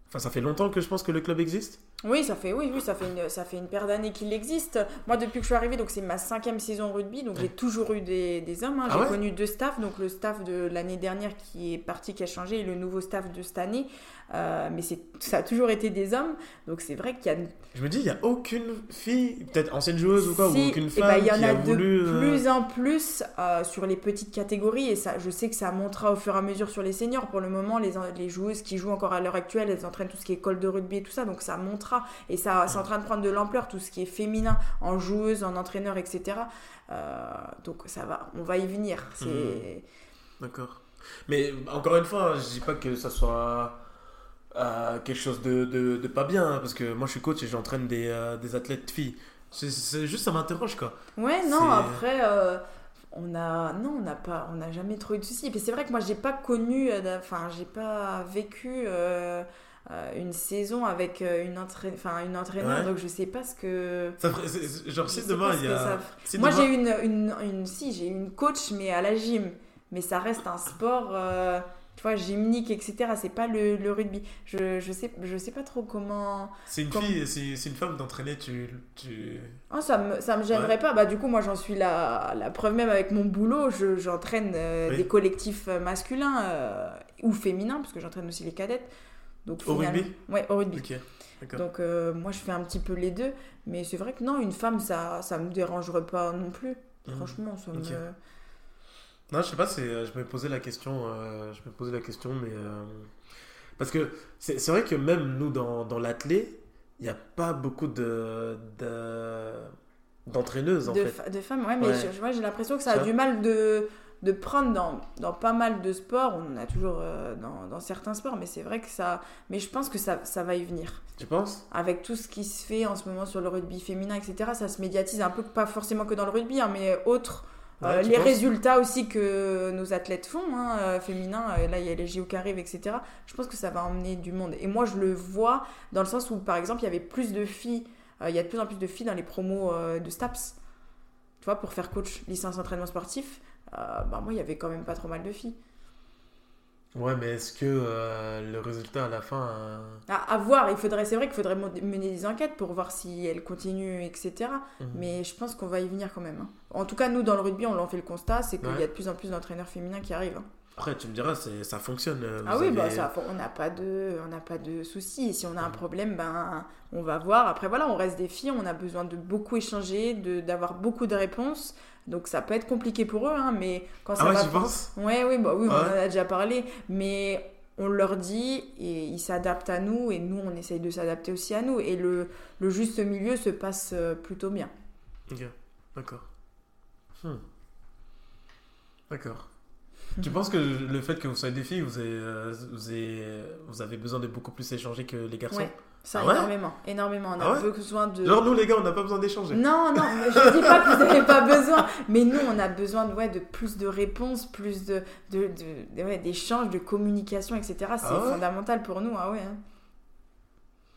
enfin ça fait longtemps que je pense que le club existe Oui, ça fait, oui, oui, ça fait une, ça fait une paire d'années qu'il existe. Moi, depuis que je suis arrivée, donc c'est ma cinquième saison rugby, donc j'ai toujours eu des, des hommes. hein. Ah J'ai ouais? connu deux staffs, donc le staff de l'année dernière qui est parti, qui a changé, et le nouveau staff de cette année. Euh, mais c'est, ça a toujours été des hommes, donc c'est vrai qu'il y a je me dis il y a aucune fille peut-être ancienne joueuse ou quoi Si, ou aucune eh femme ben, il y en qui a, a de voulu euh, plus en plus euh, sur les petites catégories et ça, je sais que ça montera au fur et à mesure sur les seniors. Pour le moment, les, les joueuses qui jouent encore à l'heure actuelle, elles entraînent tout ce qui est école de rugby et tout ça, donc ça montera et ça c'est en train de prendre de l'ampleur tout ce qui est féminin en joueuse, en entraîneur, etc. Euh, donc ça va, on va y venir. C'est. D'accord. Mais encore une fois, je dis pas que ça soit euh, quelque chose de, de, de pas bien, hein, parce que moi je suis coach et j'entraîne des, euh, des athlètes filles. C'est- juste, ça m'interroge quoi. Ouais, non, après, euh, on a, non, on n'a pas, on n'a jamais trop eu de soucis. Et puis c'est vrai que moi, j'ai pas connu, euh, enfin, j'ai pas vécu euh, une saison avec une, entraîne, enfin, une entraîneur, Ouais. donc je sais pas ce que. Ça ferait- genre, si sais demain il y a. ça ferait. si Moi, demain- j'ai une, une, une, si, j'ai une coach, mais à la gym. Mais ça reste un sport, euh, vois, gymnique, etc. C'est pas le, le rugby. Je, je sais, je sais pas trop comment. C'est une comme- fille, c'est une femme d'entraîner, tu. tu... Ah, ça me, ça me gênerait pas. Bah, du coup, moi, j'en suis la, la preuve même avec mon boulot. Je, j'entraîne euh, Oui. des collectifs euh, masculins euh, ou féminins, parce que j'entraîne aussi les cadettes. Donc, Au finalement- rugby? Ouais, au rugby. Donc, euh, moi, je fais un petit peu les deux. Mais c'est vrai que non, une femme, ça, ça me dérangerait pas non plus. Mhm. Franchement, ça me. Non, je sais pas, euh, je me posais la question, euh, je me posais la question, mais euh, parce que c'est, vrai que même nous dans, dans l'athlé, il n'y a pas beaucoup de, de d'entraîneuses en de, fait. fa- de femmes, ouais, mais Ouais. j'ai l'impression que ça a du mal de, de prendre dans, dans pas mal de sports. On en a toujours euh, dans, dans certains sports, mais c'est vrai que ça. Mais je pense que ça, ça va y venir. Tu penses? Avec tout ce qui se fait en ce moment sur le rugby féminin, etc., ça se médiatise un peu, pas forcément que dans le rugby, hein, mais autres. Ouais, euh, les penses? résultats aussi que nos athlètes font, hein, euh, féminins, euh, là il y a les JO qui arrivent, etc. Je pense que ça va emmener du monde. Et moi je le vois dans le sens où, par exemple, il y avait plus de filles, il y a de plus en plus de filles dans les promos de STAPS, tu vois, pour faire coach licence entraînement sportif. euh, bah, moi il y avait quand même pas trop mal de filles. Ouais, mais est-ce que euh, le résultat à la fin. euh, À, à voir, il faudrait, c'est vrai qu'il faudrait mener des enquêtes pour voir si elles continuent, etc. mhm. Mais je pense qu'on va y venir quand même. hein. En tout cas, nous, dans le rugby, on en fait le constat, c'est qu'il Ouais. y a de plus en plus d'entraîneurs féminins qui arrivent. hein. Après, tu me diras, ça fonctionne. euh, Ah oui, bah, ça, on n'a pas de, on n'a pas de soucis. Si on a un Mhm. problème, ben, on va voir. Après, voilà, on reste des filles, on a besoin de beaucoup échanger, de, d'avoir beaucoup de réponses. Donc, ça peut être compliqué pour eux, hein, mais quand ça Ah ouais, va tu penses? Ouais, oui, bah oui, on Ouais. en a déjà parlé, mais on leur dit et ils s'adaptent à nous et nous, on essaye de s'adapter aussi à nous. Et le, le juste milieu se passe euh, plutôt bien. Ok, d'accord. Hmm. D'accord. Tu penses que le fait que vous soyez des filles, vous avez, euh, vous avez, vous avez besoin de beaucoup plus échanger que les garçons? Ouais, ça Ah ouais énormément, énormément. On a Ah ouais besoin de. Genre, nous les gars, on n'a pas besoin d'échanger. Non, non, je dis pas que vous n'avez pas besoin, mais nous, on a besoin de, ouais, de plus de réponses, plus de, de, de- ouais, d'échanges, de communication, etc. C'est Ah fondamental pour nous, ah ouais. hein.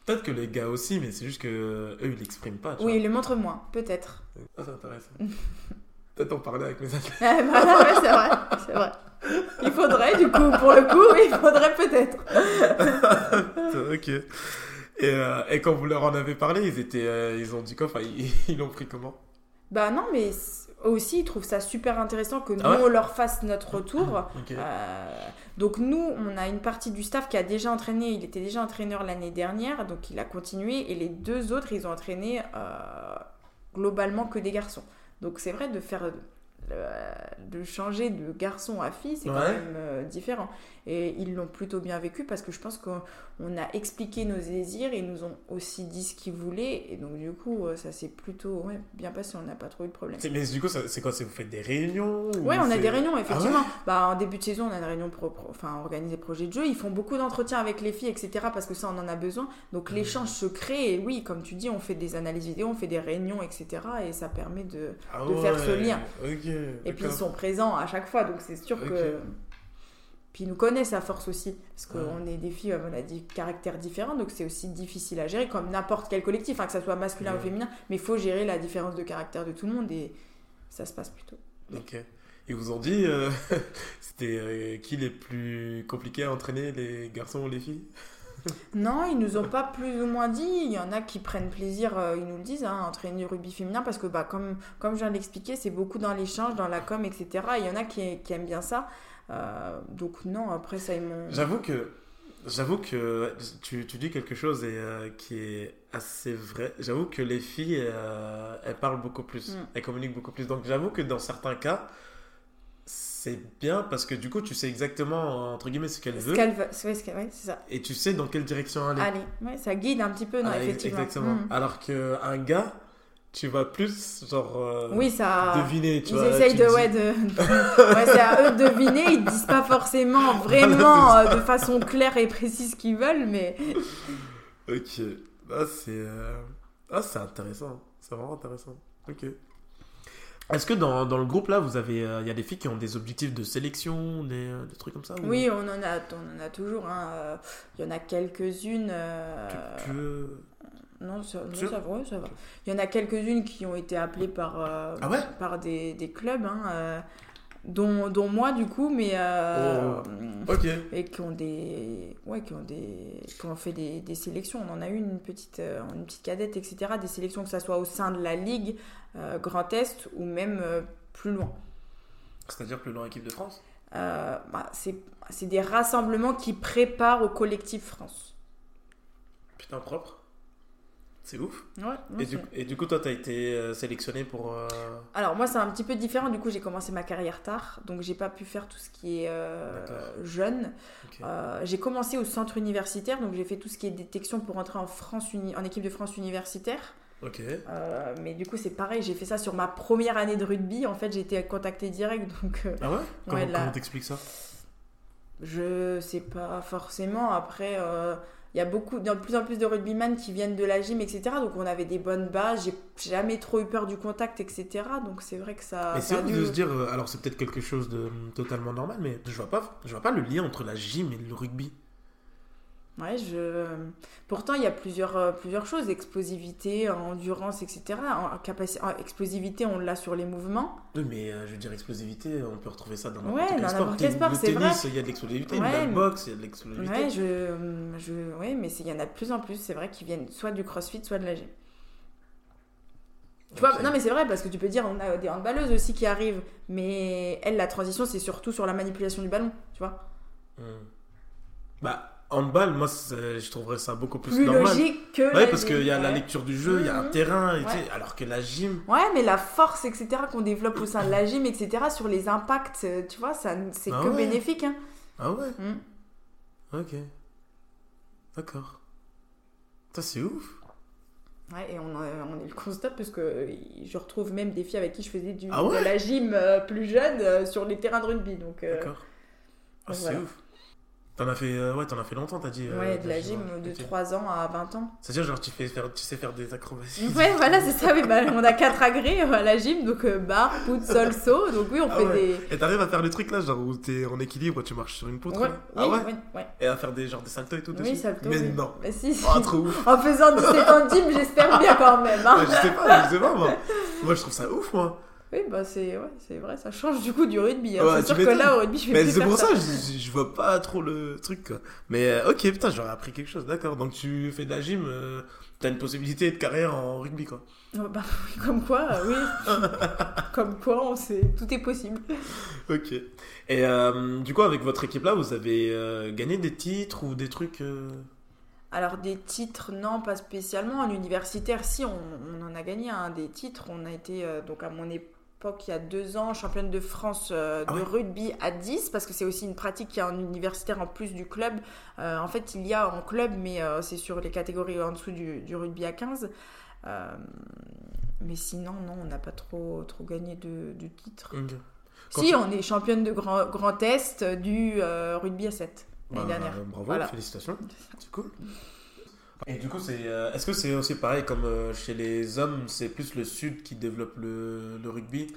Peut-être que les gars aussi, mais c'est juste que eux, ils l'expriment pas. Tu Oui, il le montre moins, peut-être. Ah, c'est intéressant. Peut-être en parler avec mes athlètes. Ouais, c'est vrai, c'est vrai. Il faudrait, du coup, pour le coup, il faudrait peut-être. ok. Et, euh, et quand vous leur en avez parlé, ils étaient, euh, ils ont dit quoi? Enfin, ils ils l'ont pris comment? Bah non, mais aussi, ils trouvent ça super intéressant que nous, Ah ouais? on leur fasse notre retour. Ok. Euh, donc nous, on a une partie du staff qui a déjà entraîné, il était déjà entraîneur l'année dernière, donc il a continué, et les deux autres, ils ont entraîné globalement que des garçons. Donc c'est vrai de faire... de changer de garçon à fille, c'est quand même différent. Et ils l'ont plutôt bien vécu parce que je pense qu'on on a expliqué nos désirs, ils nous ont aussi dit ce qu'ils voulaient, et donc du coup, euh, ça s'est plutôt ouais, bien passé, on n'a pas trop eu de problème. Mais du coup, c'est quoi? C'est vous faites des réunions ou Ouais, on a des réunions, effectivement. Ah bah, en début de saison, on a une réunion pro, pro- enfin, organisée projet de jeu. Ils font beaucoup d'entretiens avec les filles, etc. Parce que ça, on en a besoin. Donc, l'échange se crée. Et oui, comme tu dis, on fait des analyses vidéo, on fait des réunions, etc. Et ça permet de. Ah de faire ce lien. Et puis, ils sont présents à chaque fois. Donc, c'est sûr que. Puis, ils nous connaissent à force aussi. Parce Ouais. qu'on est des filles, on a des caractères différents. Donc, c'est aussi difficile à gérer, comme n'importe quel collectif, hein, que ça soit masculin ou féminin. Mais il faut gérer la différence de caractère de tout le monde. Et ça se passe plutôt. Ok. Ils vous ont dit, euh, c'était euh, qui les plus compliqués à entraîner, les garçons ou les filles? Non, ils nous ont pas plus ou moins dit. Il y en a qui prennent plaisir, euh, ils nous le disent, hein, entraîner du rugby féminin parce que, bah, comme, comme je viens de l'expliquer, c'est beaucoup dans l'échange, dans la com, etc. Il y en a qui, qui aiment bien ça. Euh, donc, non, après ça, ils m'ont. J'avoue que, j'avoue que tu, tu dis quelque chose et, euh, qui est assez vrai. J'avoue que les filles, euh, elles parlent beaucoup plus, Mm. elles communiquent beaucoup plus. Donc j'avoue que dans certains cas, c'est bien parce que du coup, tu sais exactement, entre guillemets, ce qu'elle Ce veut qu'elle veut, c'est ouais, c'est ça. et tu sais dans quelle direction aller. Allez, ouais, ça guide un petit peu, non, Ah, effectivement. Exactement. Mm. Alors qu'un gars, tu vas plus, genre, euh, Oui, ça. deviner, tu Ils vois. essayent de, dis- ouais, de... ouais, c'est à eux de deviner. Ils disent pas forcément vraiment Voilà, euh, de façon claire et précise ce qu'ils veulent, mais Ok. Ah, c'est euh, ah, c'est intéressant. C'est vraiment intéressant. Ok. Est-ce que dans, dans le groupe là, vous avez, euh, il y a des filles qui ont des objectifs de sélection, des, des trucs comme ça ou- oui, on en a, on en a toujours. hein, Il y en a quelques-unes. euh, Tu, tu veux- Non, ça, non, ça va, ouais, ça va. Il y en a quelques-unes qui ont été appelées par, euh, Ah ouais? par des, des clubs, hein, euh, dont, dont moi du coup, mais euh, Ok. et qui ont des, ouais, qui ont des, qui ont fait des, des sélections. On en a eu une petite, une petite cadette, etc. Des sélections que ça soit au sein de la ligue Grand Est ou même plus loin. C'est-à-dire plus loin équipe de France? Bah, c'est c'est des rassemblements qui préparent au collectif France. Putain, propre. C'est ouf. Ouais, non, Et du, et du coup, toi, t'as été euh, sélectionné pour. euh, Alors moi c'est un petit peu différent, du coup j'ai commencé ma carrière tard, donc j'ai pas pu faire tout ce qui est euh, jeune. j'ai commencé au centre universitaire, donc j'ai fait tout ce qui est détection pour entrer en, France uni- en équipe de France universitaire. Ok. Mais du coup c'est pareil, j'ai fait ça sur ma première année de rugby, en fait j'ai été contactée direct, donc Ah ouais? Comment là- comment t'expliques ça? Je sais pas forcément. Après, il y a beaucoup, de plus en plus de rugbyman qui viennent de la gym, etc. Donc on avait des bonnes bases, j'ai jamais trop eu peur du contact, etc. Donc c'est vrai que ça... Ça c'est dû- de se dire, euh, alors c'est peut-être quelque chose de hum, totalement normal, mais je vois pas, je vois pas le lien entre la gym et le rugby. Ouais, je... Pourtant, il y a plusieurs, euh, plusieurs choses. Explosivité, endurance, etc. En, explosivité, on l'a sur les mouvements. Oui, mais euh, je veux dire, explosivité, on peut retrouver ça dans Ouais, n'importe quel dans sport. quel Le sport, c'est tennis, il y a de l'explosivité, Ouais, la mais- boxe, il y a de l'explosivité. Ouais, je, je, ouais, mais il y en a de plus en plus. C'est vrai qu'ils viennent soit du crossfit, soit de la gym. Tu vois, non mais c'est vrai parce que tu peux dire on a des handballeuses aussi qui arrivent, mais elle la transition c'est surtout sur la manipulation du ballon, tu vois. Hmm. Bah, handball, moi, je trouverais ça beaucoup plus, Plus normal. logique que. Ouais, la parce qu'il y a la lecture du jeu, il y a un Mhm. terrain, tu sais, alors que la gym. Ouais, mais la force, etc., qu'on développe au sein de la gym, etc., sur les impacts, euh, tu vois, ça, c'est Ah que ouais. bénéfique. Hein. Ah ouais Mm. Ok. D'accord. Ça, c'est ouf. Ouais, et on, euh, on est le constat parce que euh, je retrouve même des filles avec qui je faisais du, Ah ouais de la gym euh, plus jeune euh, sur les terrains de rugby. Donc, D'accord. Ah, c'est voilà. ouf. T'en as fait, euh, ouais, t'en as fait longtemps, t'as dit. euh, ouais, de la gym de Ok. 3 ans à 20 ans. C'est-à-dire, genre, tu, fais faire, tu sais faire des acrobaties. Ouais, voilà, c'est ça. Oui, bah, on a 4 agrès euh, à la gym, donc euh, barre, poutre, sol, saut. Donc oui, on Ah fait ouais. des. Et t'arrives à faire les trucs là, genre où t'es en équilibre, tu marches sur une poutre. Ouais, oui, ah ouais ouais, ouais. Et à faire des genre des saltos et tout Oui, salto. Mais oui. non. Bah, si, si. Oh, trop ouf. En faisant 17 ans de gym, j'espère bien quand même. hein. Ouais, je sais pas, je sais pas, moi. Moi, je trouve ça ouf, moi. Oui, bah c'est ouais, c'est vrai, ça change du coup du rugby. hein. Ouais, c'est sûr que là, au rugby, je vais Mais c'est pour ça. ça, je, je vois pas trop le truc, quoi. Mais euh, ok, putain, j'aurais appris quelque chose, d'accord. Donc tu fais de la gym, euh, t'as une possibilité de carrière en rugby, quoi. Ouais, bah, comme quoi, euh, oui. comme quoi, on sait, tout est possible. Ok. Et du coup, avec votre équipe-là, vous avez gagné des titres ou des trucs Alors des titres, non, pas spécialement. En universitaire, si, on, on en a gagné un des titres. On a été, euh, donc à mon époque, il y a deux ans, championne de France euh, Ah de ouais rugby à 10, parce que c'est aussi une pratique qui est en universitaire en plus du club. Euh, en fait, il y a en club, mais euh, c'est sur les catégories en dessous du, du rugby à 15. Euh, mais sinon, non, on n'a pas trop, trop gagné de, de titres. Si, on est championne de Grand, grand Est du rugby à 7 l'année Bah, dernière. Bravo, Voilà. félicitations. C'est cool. Et du coup, c'est, euh, est-ce que c'est aussi pareil comme euh, chez les hommes, c'est plus le sud qui développe le, le rugby?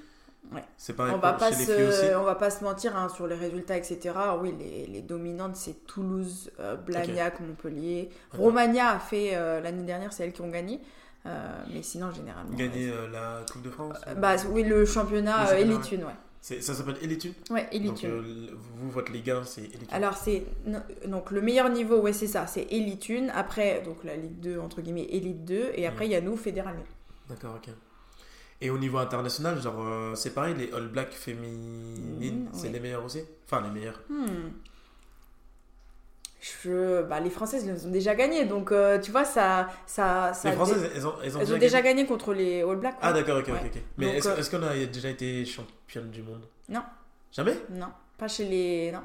Ouais. C'est pareil On va, pas chez les filles aussi? se, on va pas se mentir hein, sur les résultats, etc. Oui, les, les dominantes, c'est Toulouse, euh, Blagnac, Montpellier. D'accord. Romagna a fait l'année dernière, c'est elles qui ont gagné. Mais sinon, généralement. Euh, la Coupe de France bah, oui, le championnat, Elite Une, ouais. Ça s'appelle Elite Une Ouais, Elite Donc euh, vous, votre Ligue 1, c'est Elite Une. Alors, c'est. Donc, le meilleur niveau, ouais, c'est ça, c'est Elite 1. Après, donc la Ligue 2, entre guillemets, Elite 2. Et après, il y a nous, Fédéral. D'accord, ok. Et au niveau international, genre, euh, c'est pareil, les All Blacks féminines, Mm, c'est les meilleurs aussi? Enfin, les meilleurs. Hmm. Je... Bah, les Françaises les ont déjà gagnées, donc euh, tu vois, ça. ça, ça les Françaises, elles ont, elles ont Elles déjà ont déjà gagné gagné contre les All Blacks. Ah, d'accord, ok, Ouais. ok. Mais Donc, est-ce euh, est-ce qu'on a déjà été championne du monde? Non. Jamais? Non, pas chez les. Non.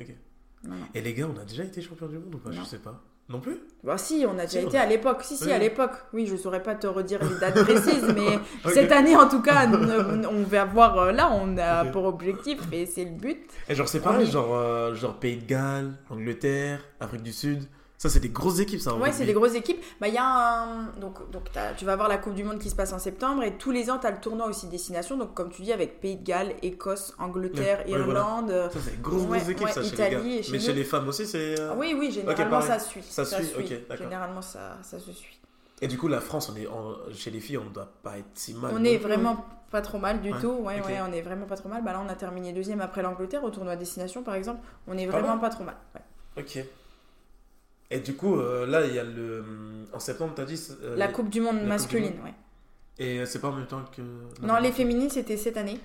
Ok. Non, non. Et les gars, on a déjà été champion du monde ou pas? Je Non. sais pas. Non plus Bah, si, on a déjà été à l'époque. Si, si, Oui. à l'époque. Oui, je saurais pas te redire les dates précises, mais cette année, en tout cas, on va voir euh, là, on a pour objectif, et c'est le but. Et genre, c'est pareil, genre, euh, genre Pays de Galles, Angleterre, Afrique du Sud. Ça, c'est des grosses équipes, ça. Ouais, c'est des grosses équipes. Bah, il y a un... Donc, donc tu vas voir la Coupe du Monde qui se passe en septembre et tous les ans, tu as le tournoi aussi destination. Donc, comme tu dis, avec Pays de Galles, Écosse, Angleterre, Ouais, ouais, voilà. Irlande. euh, Ça, c'est des grosses, Ouais, grosses équipes, ouais, ça, chez Italie les gars. et chez Mais nous. chez les femmes aussi, c'est. euh, Oui, oui, généralement ça suit. Ça suit, ok, d'accord. Généralement ça, ça se suit. Et du coup, la France, on est en- chez les filles, on doit pas être si mal. on est vraiment pas trop mal du Ouais, tout. Ouais, ouais, on est vraiment pas trop mal. Bah là, on a terminé deuxième après l'Angleterre au tournoi destination, par exemple. On est vraiment pas trop mal. ouais. Ok. Et du coup, euh, là, il y a le. En septembre, t'as dit. euh, La Coupe du Monde Coupe du masculine, Monde. ouais. Et c'est pas en même temps que. Non, les féminines, c'était cette année.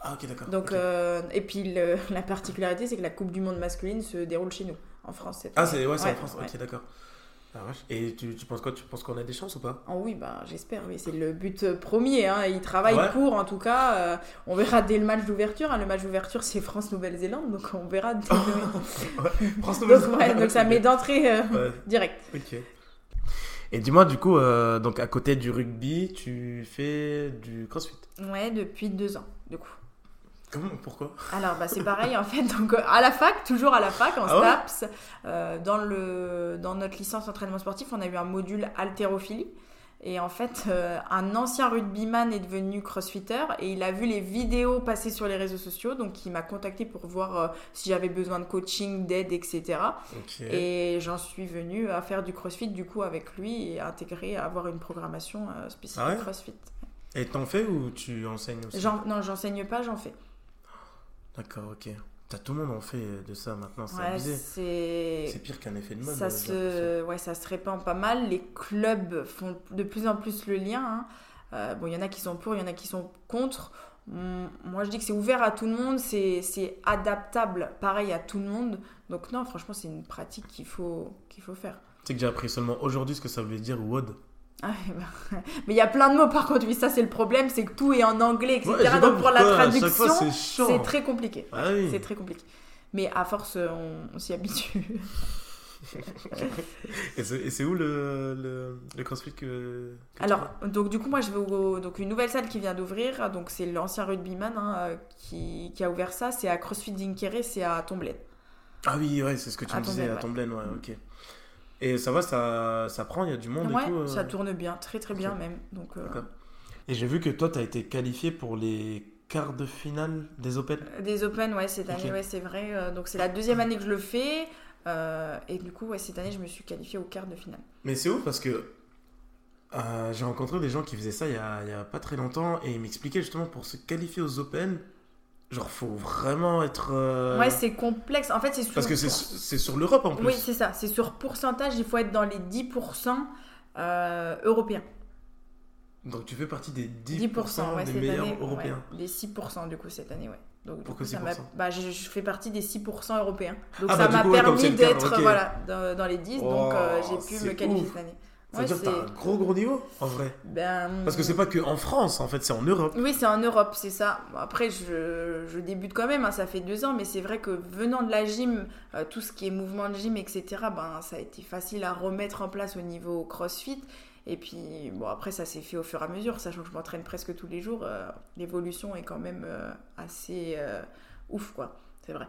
Ah, ok, d'accord. Donc, euh, et puis le- la particularité, c'est que la Coupe du Monde masculine se déroule chez nous, en France. Cette Ah, c'est ouais, c'est en Ouais, France. ouais. Ok, d'accord. Ah. Et tu, tu penses quoi Tu penses qu'on a des chances ou pas? Oh oui, bah, j'espère, oui, c'est le but premier. Hein. Ils travaillent Ouais. pour, en tout cas. euh, on verra dès le match d'ouverture. hein. Le match d'ouverture, c'est France-Nouvelle-Zélande, donc on verra. dès le- France donc, ouais, donc ça met d'entrée euh, Ouais, direct. ok. Et dis-moi, du coup, euh, donc à côté du rugby, tu fais du crossfit? Ouais, depuis deux ans, du coup. Comment Pourquoi? Alors, bah, c'est pareil, en fait. Donc, euh, à la fac, toujours à la fac, en Ah ouais? STAPS, euh, dans, le, dans notre licence entraînement sportif, on a eu un module haltérophilie. Et en fait, euh, un ancien rugbyman est devenu crossfitter et il a vu les vidéos passer sur les réseaux sociaux. Donc, il m'a contacté pour voir euh, si j'avais besoin de coaching, d'aide, etc. Et j'en suis venue à faire du crossfit, du coup, avec lui et à intégrer, à avoir une programmation spécifique Ah ouais? crossfit. Et t'en fais ou tu enseignes aussi? J'en- non, j'enseigne pas, j'en fais. D'accord, ok. T'as tout le monde en fait de ça maintenant, c'est Ouais, abusé. c'est. Pire qu'un effet de mode. Ça euh, se, ouais, ça se répand pas mal. Les clubs font de plus en plus le lien. hein. Euh, bon, il y en a qui sont pour, il y en a qui sont contre. Hum, Moi, je dis que c'est ouvert à tout le monde, c'est c'est adaptable, pareil à tout le monde. Donc non, franchement, c'est une pratique qu'il faut, qu'il faut faire. Tu sais que j'ai appris seulement aujourd'hui ce que ça veut dire WOD. Ah, ouais, bah, Mais il y a plein de mots par contre, oui, ça c'est le problème, c'est que tout est en anglais, etc. Ouais, Donc pour la traduction, c'est très compliqué. Ah oui. C'est très compliqué. Mais à force, on, on s'y habitue. Et c'est où le, le, le crossfit que. Alors, donc du coup, moi, je vais au, donc une nouvelle salle qui vient d'ouvrir. Donc, c'est l'ancien rugbyman hein, euh, qui, qui a ouvert ça. C'est à CrossFit Dinkeré, c'est à Tomblaine. Ah oui, ouais, c'est ce que tu À me disais Tomblaine, à Tomblaine, ouais, ok. Et ça va, ça, ça prend, il y a du monde Ouais, et tout. euh. ça tourne bien, très très bien même. Donc, euh. Et j'ai vu que toi, tu as été qualifié pour les quarts de finale des Open. des Open, ouais, cette année, ouais, c'est vrai. Euh, donc, c'est la deuxième année que je le fais. Euh, et du coup, ouais, cette année, je me suis qualifiée au quart de finale. Mais c'est ouf parce que Euh, j'ai rencontré des gens qui faisaient ça il y a, il y a pas très longtemps et ils m'expliquaient justement pour se qualifier aux Open, genre faut vraiment être. euh, Ouais, c'est complexe. En fait, c'est sur. Parce que c'est c'est sur l'Europe en plus. Oui, c'est ça. C'est sur pourcentage, il faut être dans les 10% euh, européens. Donc tu fais partie des 10%, 10%, ouais, des meilleurs année. européens. ouais, des 6% du coup cette année, ouais. Donc, Pourquoi coup, ça m'a- 6% bah, je, je fais partie des 6% européens. Donc Ah, ça bah, m'a ouais, permis d'être voilà, dans, dans les 10, donc euh, Oh, j'ai pu me qualifier ouf. cette année. Ça Ouais, veut dire que t'as un gros gros niveau en vrai. ben, Parce que c'est pas que en France en fait, c'est en Europe. Oui, c'est en Europe, c'est ça. Après, je, je débute quand même, hein, ça fait deux ans, mais c'est vrai que venant de la gym, euh, tout ce qui est mouvement de gym, etc., ben, ça a été facile à remettre en place au niveau CrossFit. Et puis, bon, après, ça s'est fait au fur et à mesure, sachant que je m'entraîne presque tous les jours. euh, L'évolution est quand même euh, assez ouf, quoi. C'est vrai.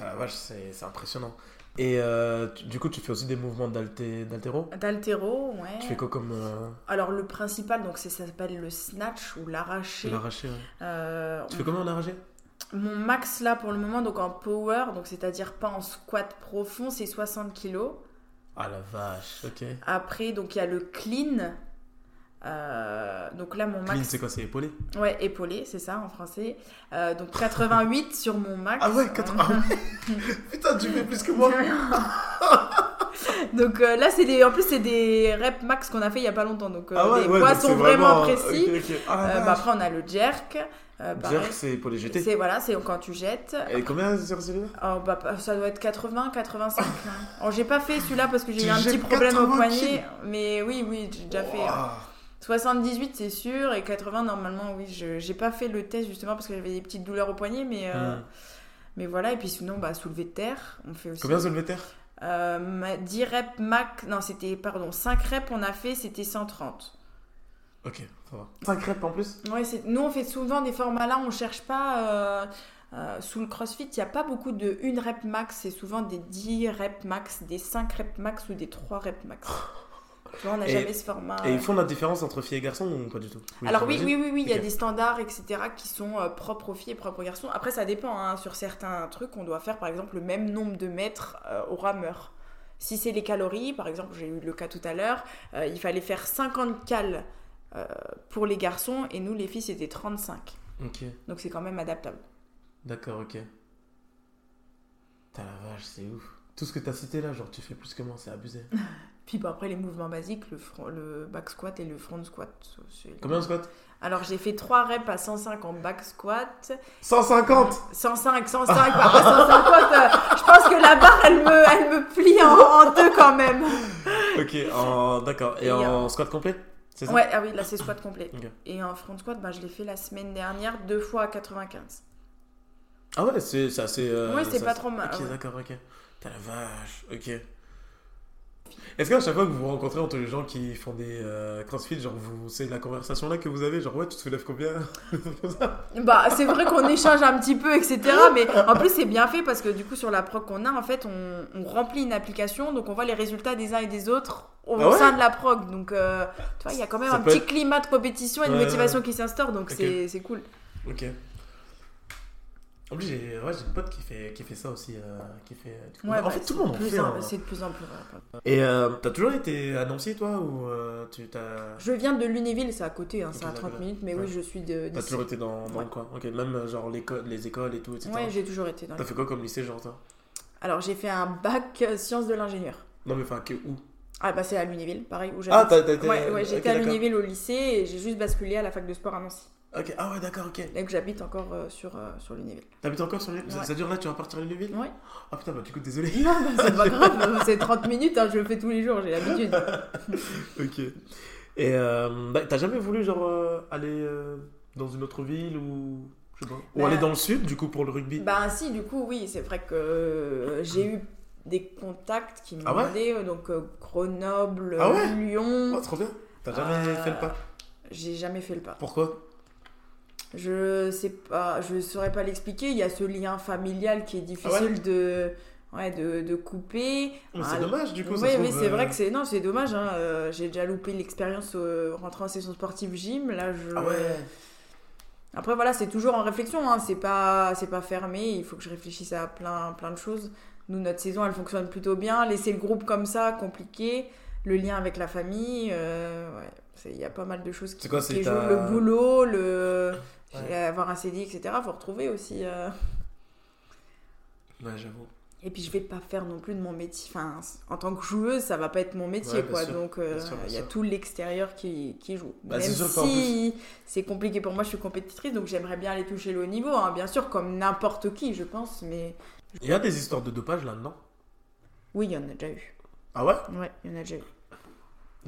Ah la vache, c'est impressionnant. Et euh, tu- du coup, tu fais aussi des mouvements d'alté- d'altéro? D'altéro, ouais. Tu fais quoi comme euh, Alors, le principal, donc, ça s'appelle le snatch ou l'arraché. l'arraché ouais. Euh, Tu fais comment en arraché Mon max là pour le moment, donc en power, donc c'est-à-dire pas en squat profond, c'est 60 kg. Ah la vache, ok. Après, donc il y a le clean. Euh, donc là, mon Clean, max. c'est quoi C'est épaulé Ouais, épaulé, c'est ça en français. Euh, donc 88 sur mon max. Ah ouais, 80. Putain, tu fais plus que moi. donc euh, là, c'est des. En plus, c'est des reps max qu'on a fait il y a pas longtemps. Donc ah ouais, les ouais, poids donc sont c'est vraiment, précis. Ah, bah, après, on a le jerk. Euh. Jerk, c'est épaulé jeté. C'est voilà, c'est quand tu jettes. Et combien celui-là Oh, bah, ça doit être 80, 85. hein. J'ai pas fait celui-là parce que j'ai eu un petit problème au 80 poignet. Mais oui, oui, j'ai déjà fait. hein. Ouah. 78, c'est sûr. Et 80, normalement, oui. Je j'ai pas fait le test justement parce que j'avais des petites douleurs au poignet. Mais, euh, Hmm. mais voilà. Et puis sinon, bah, soulevé de terre, on fait aussi. Combien soulevé de terre? Euh, ma- 10 reps max. Non, c'était, pardon, 5 reps on a fait, c'était 130. Ok, ça va. 5 reps en plus? Ouais, c'est- nous, on fait souvent des formats là, on cherche pas. euh, euh, sous le crossfit, il n'y a pas beaucoup de 1 rep max, c'est souvent des 10 reps max, des 5 reps max ou des 3 reps max. Tu vois, on n'a jamais ce format. Et ils font la différence entre filles et garçons ou pas du tout Alors oui, oui, oui, oui, il y a des standards, etc., qui sont euh, propres aux filles et propres aux garçons. Après, ça dépend. hein. Sur certains trucs, on doit faire, par exemple, le même nombre de mètres euh, au rameur. Si c'est les calories, par exemple, j'ai eu le cas tout à l'heure, euh, il fallait faire 50 cales euh, pour les garçons et nous, les filles, c'était 35. Ok, Donc c'est quand même adaptable. d'accord, ok. Putain la vache, c'est ouf. Tout ce que t'as cité là, genre tu fais plus que moi, c'est abusé. Puis bah, après, les mouvements basiques, le, front- le back squat et le front squat. Combien on squat Alors j'ai fait 3 reps à 105 en back squat. 150 105, 105, bah, après 150, euh, je pense que la barre, elle me, elle me plie en, en deux quand même. Ok, en... d'accord. Et, Et en squat complet C'est ça? Ouais, ah oui, là c'est squat complet. Et en front squat, bah, je l'ai fait la semaine dernière, deux fois à 95. Ah ouais, c'est assez. euh, Ouais, c'est pas trop mal, Ok, ouais. d'accord, ok. Putain la vache, ok. Est-ce qu'à chaque fois que vous vous rencontrez entre les gens qui font des euh, crossfit, genre vous, c'est la conversation là que vous avez, genre ouais, tu te soulèves combien? Bah, c'est vrai qu'on échange un petit peu, etc. Mais en plus, c'est bien fait parce que du coup, sur la prog qu'on a, en fait, on, on remplit une application, donc on voit les résultats des uns et des autres au Ah ouais? sein de la prog. Donc, euh, tu vois, il y a quand même Ça un petit être- climat de compétition et de Ouais, motivation qui s'instaure, donc Ok. c'est c'est cool. Ok. En plus, j'ai ouais, une pote qui fait, qui fait ça aussi. euh, qui fait, du coup- Ouais, en bah, fait, tout le monde en fait. hein. C'est de plus en plus vrai. Et euh, t'as toujours été Nancy, toi Ou euh, tu t'as. Je viens de Lunéville, c'est à côté, hein, c'est à 30 d'accord. minutes, mais Ouais. oui, je suis de. T'as toujours été dans, dans Ouais. le coin Ok, même euh, genre l'école, les écoles et tout, etc. Ouais, j'ai toujours été dans T'as fait quoi comme lycée, genre toi? Alors, j'ai fait un bac sciences de l'ingénieur. Non, mais enfin, que, où? Ah, bah, c'est à Lunéville, pareil, où Ah, t'as été. Ouais, ouais, j'étais à d'accord. Lunéville au lycée et j'ai juste basculé à la fac de sport à Nancy. Ok, ah ouais, d'accord, ok. Que j'habite encore euh, sur, euh, sur Lunéville. T'habites encore sur l'île ça, Ouais. ça dure là, tu vas partir à l'île Ouais. Ah putain, bah du coup, désolé. Non, bah, c'est pas grave, c'est 30 minutes, hein, je le fais tous les jours, j'ai l'habitude. ok. Et euh, bah, t'as jamais voulu, genre, euh, aller euh, dans une autre ville ou. Je sais pas. Ou Bah- aller dans le sud, du coup, pour le rugby? Bah, si, du coup, oui, c'est vrai que j'ai eu des contacts qui m'ont Ah ouais demandé, euh, donc euh, Grenoble, Ah ouais Lyon. Oh, trop bien. T'as jamais Euh, fait le pas J'ai jamais fait le pas. Pourquoi? Je sais pas, je saurais pas l'expliquer. Il y a ce lien familial qui est difficile de, ouais, de, de couper. Mais Ah, C'est dommage, du coup. Oui, mais c'est euh, vrai que c'est non, c'est dommage. Hein. euh, J'ai déjà loupé l'expérience euh, rentrant en session sportive gym. Là, je. Ah ouais Après voilà, c'est toujours en réflexion. Hein. C'est pas, c'est pas fermé. Il faut que je réfléchisse à plein, plein de choses. Nous, notre saison, elle fonctionne plutôt bien. Laisser le groupe comme ça, compliqué. le lien avec la famille. euh, ouais, il y a pas mal de choses qui, quoi, qui jouent. ta- Le boulot, le Ouais. avoir un CDI, etc. Faut retrouver aussi. euh, Ouais, j'avoue. Et puis je vais pas faire non plus de mon métier. Enfin, en tant que joueuse, ça va pas être mon métier, Ouais, quoi. sûr, Donc euh, il y a tout l'extérieur qui, qui joue. Bah, Même si c'est compliqué pour moi, je suis compétitrice, donc j'aimerais bien aller toucher le haut niveau, hein, bien sûr, comme n'importe qui, je pense. Mais Il y a des histoires de dopage là-dedans? Oui, il y en a déjà eu. Ah ouais? Ouais, il y en a déjà eu.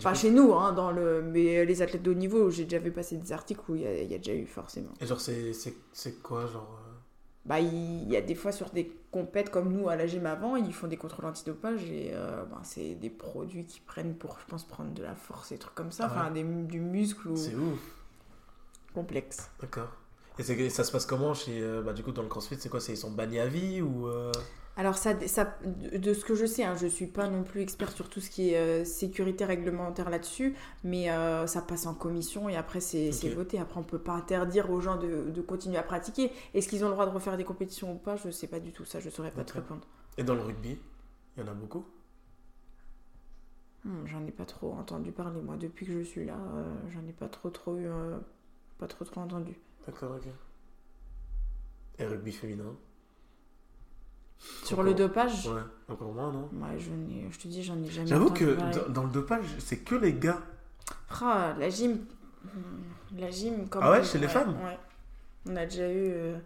Coup- chez nous, hein, dans le... mais les athlètes de haut niveau, j'ai déjà vu passer des articles où il y a, il y a déjà eu forcément. Et genre, c'est quoi, genre. euh, Bah, il y a des fois sur des compètes comme nous à la gym avant, ils font des contrôles antidopage et euh, ben, c'est des produits qu'ils prennent pour, je pense, prendre de la force et trucs comme ça, Ah enfin des- du muscle ou C'est ouf. complexe. D'accord. Et ça se passe comment chez. euh, bah, du coup, dans le crossfit, c'est quoi? Ils sont bannis à vie ou. euh, Alors, ça, ça, de ce que je sais, hein, je suis pas non plus expert sur tout ce qui est euh, sécurité réglementaire là-dessus, mais euh, ça passe en commission et après c'est voté. Après, on peut pas interdire aux gens de, de continuer à pratiquer. Est-ce qu'ils ont le droit de refaire des compétitions ou pas? Je sais pas du tout, ça je saurais pas te répondre. Et dans le rugby Il y en a beaucoup? Hmm, j'en ai pas trop entendu parler, moi, depuis que je suis là, euh, j'en ai pas trop trop pas trop trop entendu. D'accord, ok. Et rugby féminin Sur Encore- le dopage, Ouais, encore moins, non? Ouais, je, je te dis, j'en ai jamais J'avoue que dans, dans le dopage, c'est que les gars. Ah, la gym. La gym, comme. Ah ouais, chez les femmes? Ouais. On a déjà eu. euh,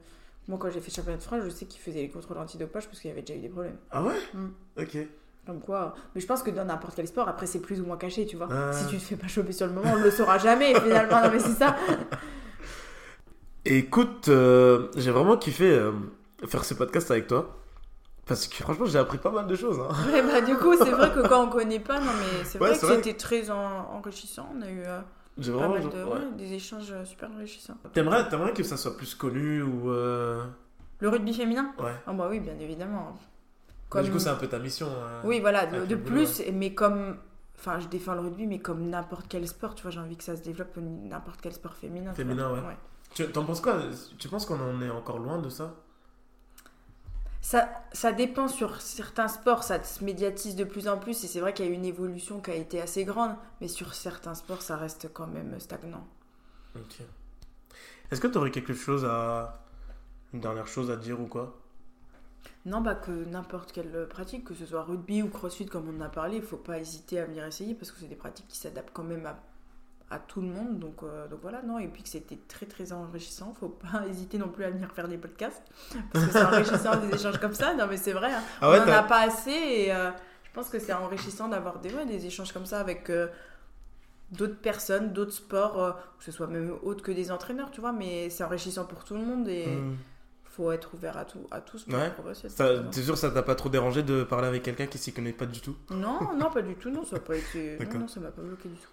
Moi, quand j'ai fait championnat de France, je sais qu'ils faisaient les contrôles antidopage parce qu'il y avait déjà eu des problèmes. Ah ouais? Mm. Ok. Comme quoi. Mais je pense que dans n'importe quel sport, après, c'est plus ou moins caché, tu vois. Ah. Si tu te fais pas choper sur le moment, on le saura jamais, finalement. Non, mais c'est ça. Écoute, euh, j'ai vraiment kiffé euh, faire ce podcast avec toi. Parce que franchement, j'ai appris pas mal de choses. hein. Ouais, bah, du coup, c'est vrai que quand on connaît pas, non, mais c'est Ouais, vrai que c'était très en- enrichissant. On a eu euh, J'ai pas vraiment. mal genre, de. ouais. ouais, des échanges super enrichissants. T'aimerais, t'aimerais que ça soit plus connu ou. Le rugby féminin? Ouais. Ah, bah oui, bien évidemment. Bah, du coup, c'est un peu ta mission. Oui, voilà, de, boulot, plus, mais comme. Enfin, je défends le rugby, mais comme n'importe quel sport, tu vois, j'ai envie que ça se développe n'importe quel sport féminin. Féminin, vois. ouais. Tu t'en penses quoi? Tu penses qu'on en est encore loin de ça? Ça, ça dépend sur certains sports, ça se médiatise de plus en plus, et c'est vrai qu'il y a eu une évolution qui a été assez grande, mais sur certains sports, ça reste quand même stagnant. Ok. Est-ce que tu aurais quelque chose à. Une dernière chose à dire ou quoi? Non, bah que n'importe quelle pratique, que ce soit rugby ou crossfit, comme on en a parlé, il faut pas hésiter à venir essayer, parce que c'est des pratiques qui s'adaptent quand même à, à tout le monde, donc, euh, donc voilà, non, et puis que c'était très très enrichissant, faut pas hésiter non plus à venir faire des podcasts, parce que c'est enrichissant des échanges comme ça, non mais c'est vrai, hein. Ah ouais, on n'en a pas assez, et euh, je pense que c'est enrichissant d'avoir des, ouais, des échanges comme ça avec euh, d'autres personnes, d'autres sports, que ce soit même autres que des entraîneurs, tu vois, mais c'est enrichissant pour tout le monde, et Hmm. faut être ouvert à tout, à tous pour Ouais. progresser. T'es sûr ça t'a pas trop dérangé de parler avec quelqu'un qui s'y connaît pas du tout? Non, non, pas du tout, non, ça n'a pas été. Non, ça m'a pas bloqué du tout.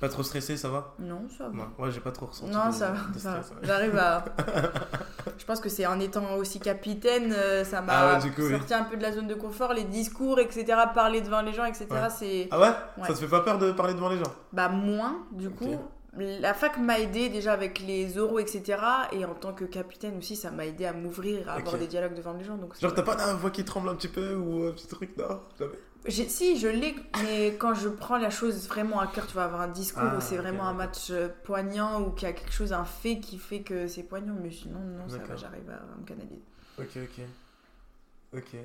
Pas trop stressé, ça va? Non, ça va. Non, ouais, j'ai pas trop ressenti. Non, de- ça de va. ça va. ouais. J'arrive à. Je pense que c'est en étant aussi capitaine, euh, ça m'a Ah ouais, oui. sorti un peu de la zone de confort, les discours, etc., parler devant les gens, etc. C'est. Ah ouais? Ça te fait pas peur de parler devant les gens? Bah, moins, du coup. La fac m'a aidé déjà avec les oraux, etc. Et en tant que capitaine aussi, ça m'a aidé à m'ouvrir, à avoir des dialogues devant les gens. Donc Genre, t'as pas la voix qui tremble un petit peu ou un petit truc Non, jamais. Si, je l'ai, mais quand je prends la chose vraiment à cœur, tu vas avoir un discours Ah, où c'est vraiment un match euh, poignant ou qu'il y a quelque chose, un fait qui fait que c'est poignant, mais sinon, non, ça va, j'arrive à, me canaliser. Ok, ok. Ok.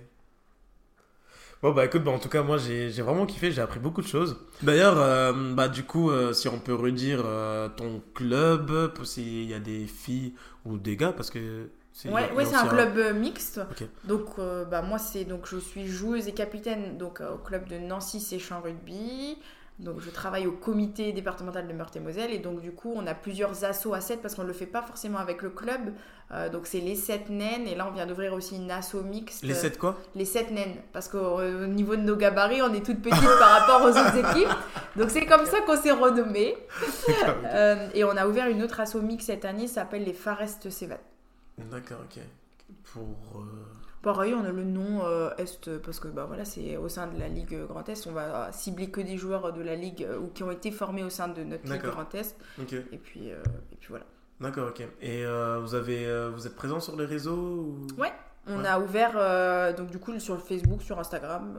Bon, bah écoute, bah, en tout cas, moi j'ai j'ai vraiment kiffé, j'ai appris beaucoup de choses. D'ailleurs, euh, bah du coup, euh, si on peut redire euh, ton club, s'il y a des filles ou des gars, parce que. C'est- Ouais, c'est un club euh, mixte. Donc, euh, bah, moi, c'est donc je suis joueuse et capitaine donc euh, au club de Nancy Séchant Rugby. Donc, je travaille au comité départemental de Meurthe-et-Moselle. Et donc, du coup, on a plusieurs assos à 7 parce qu'on ne le fait pas forcément avec le club. Euh, donc, c'est les 7 naines. Et là, on vient d'ouvrir aussi une asso mixte. Les 7 quoi? Les 7 naines. Parce qu'au au niveau de nos gabarits, on est toutes petites par rapport aux autres équipes. Donc c'est comme ça qu'on s'est renommé. Euh, et on a ouvert une autre asso mix cette année, ça s'appelle les Farest Seven. D'accord, ok. Pour. euh, Pareil, on a le nom euh, Est parce que bah, voilà, c'est au sein de la Ligue Grand Est. On va cibler que des joueurs de la Ligue euh, ou qui ont été formés au sein de notre Ligue. Grand Est. Ok. Et puis, euh, et puis voilà. D'accord, ok. Et vous, avez, vous êtes présent sur les réseaux ou... Ouais. On Ouais. a ouvert donc du coup sur le Facebook, sur Instagram.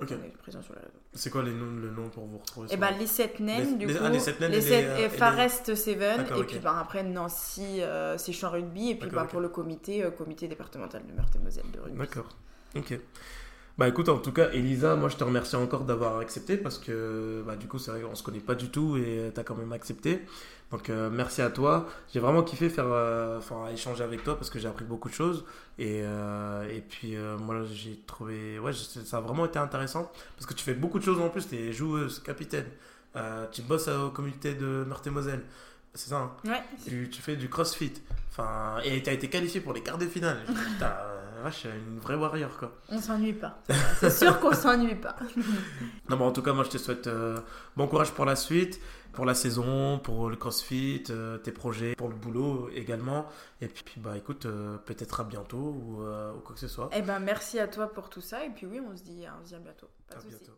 Ok. On est présent sur les réseaux. C'est quoi les noms, le nom pour vous retrouver Et sur- bah les 7 naines du les- coup. ah, les sept naines les et euh, et et Seven. Et puis bah, après Nancy, euh, c'est champ rugby. Et puis bah, ok. pour le comité, euh, comité départemental de Meurthe-et-Moselle de rugby. D'accord. Ok. Bah écoute, en tout cas, Elisa, moi je te remercie encore d'avoir accepté parce que bah, du coup, c'est vrai qu'on se connaît pas du tout et tu as quand même accepté. Donc euh, merci à toi. J'ai vraiment kiffé faire, euh, enfin, échanger avec toi parce que j'ai appris beaucoup de choses. Et, euh, et puis euh, moi j'ai trouvé, ouais, ça a vraiment été intéressant parce que tu fais beaucoup de choses en plus. Tu es joueuse, capitaine, Euh, tu bosses au comité de Meurthe-et-Moselle. C'est ça, hein? Ouais, tu fais du crossfit. Enfin, et tu as été qualifié pour les quarts de finale. Vache, une vraie warrior quoi. on s'ennuie pas. C'est sûr qu'on s'ennuie pas. Non, bon, en tout cas, moi je te souhaite euh, bon courage pour la suite, pour la saison, pour le crossfit, euh, tes projets, pour le boulot également. Et puis, puis, bah écoute, euh, peut-être à bientôt ou, ou quoi que ce soit. Eh ben merci à toi pour tout ça. Et puis oui, on se dit, on se dit à bientôt. Pas À de bientôt.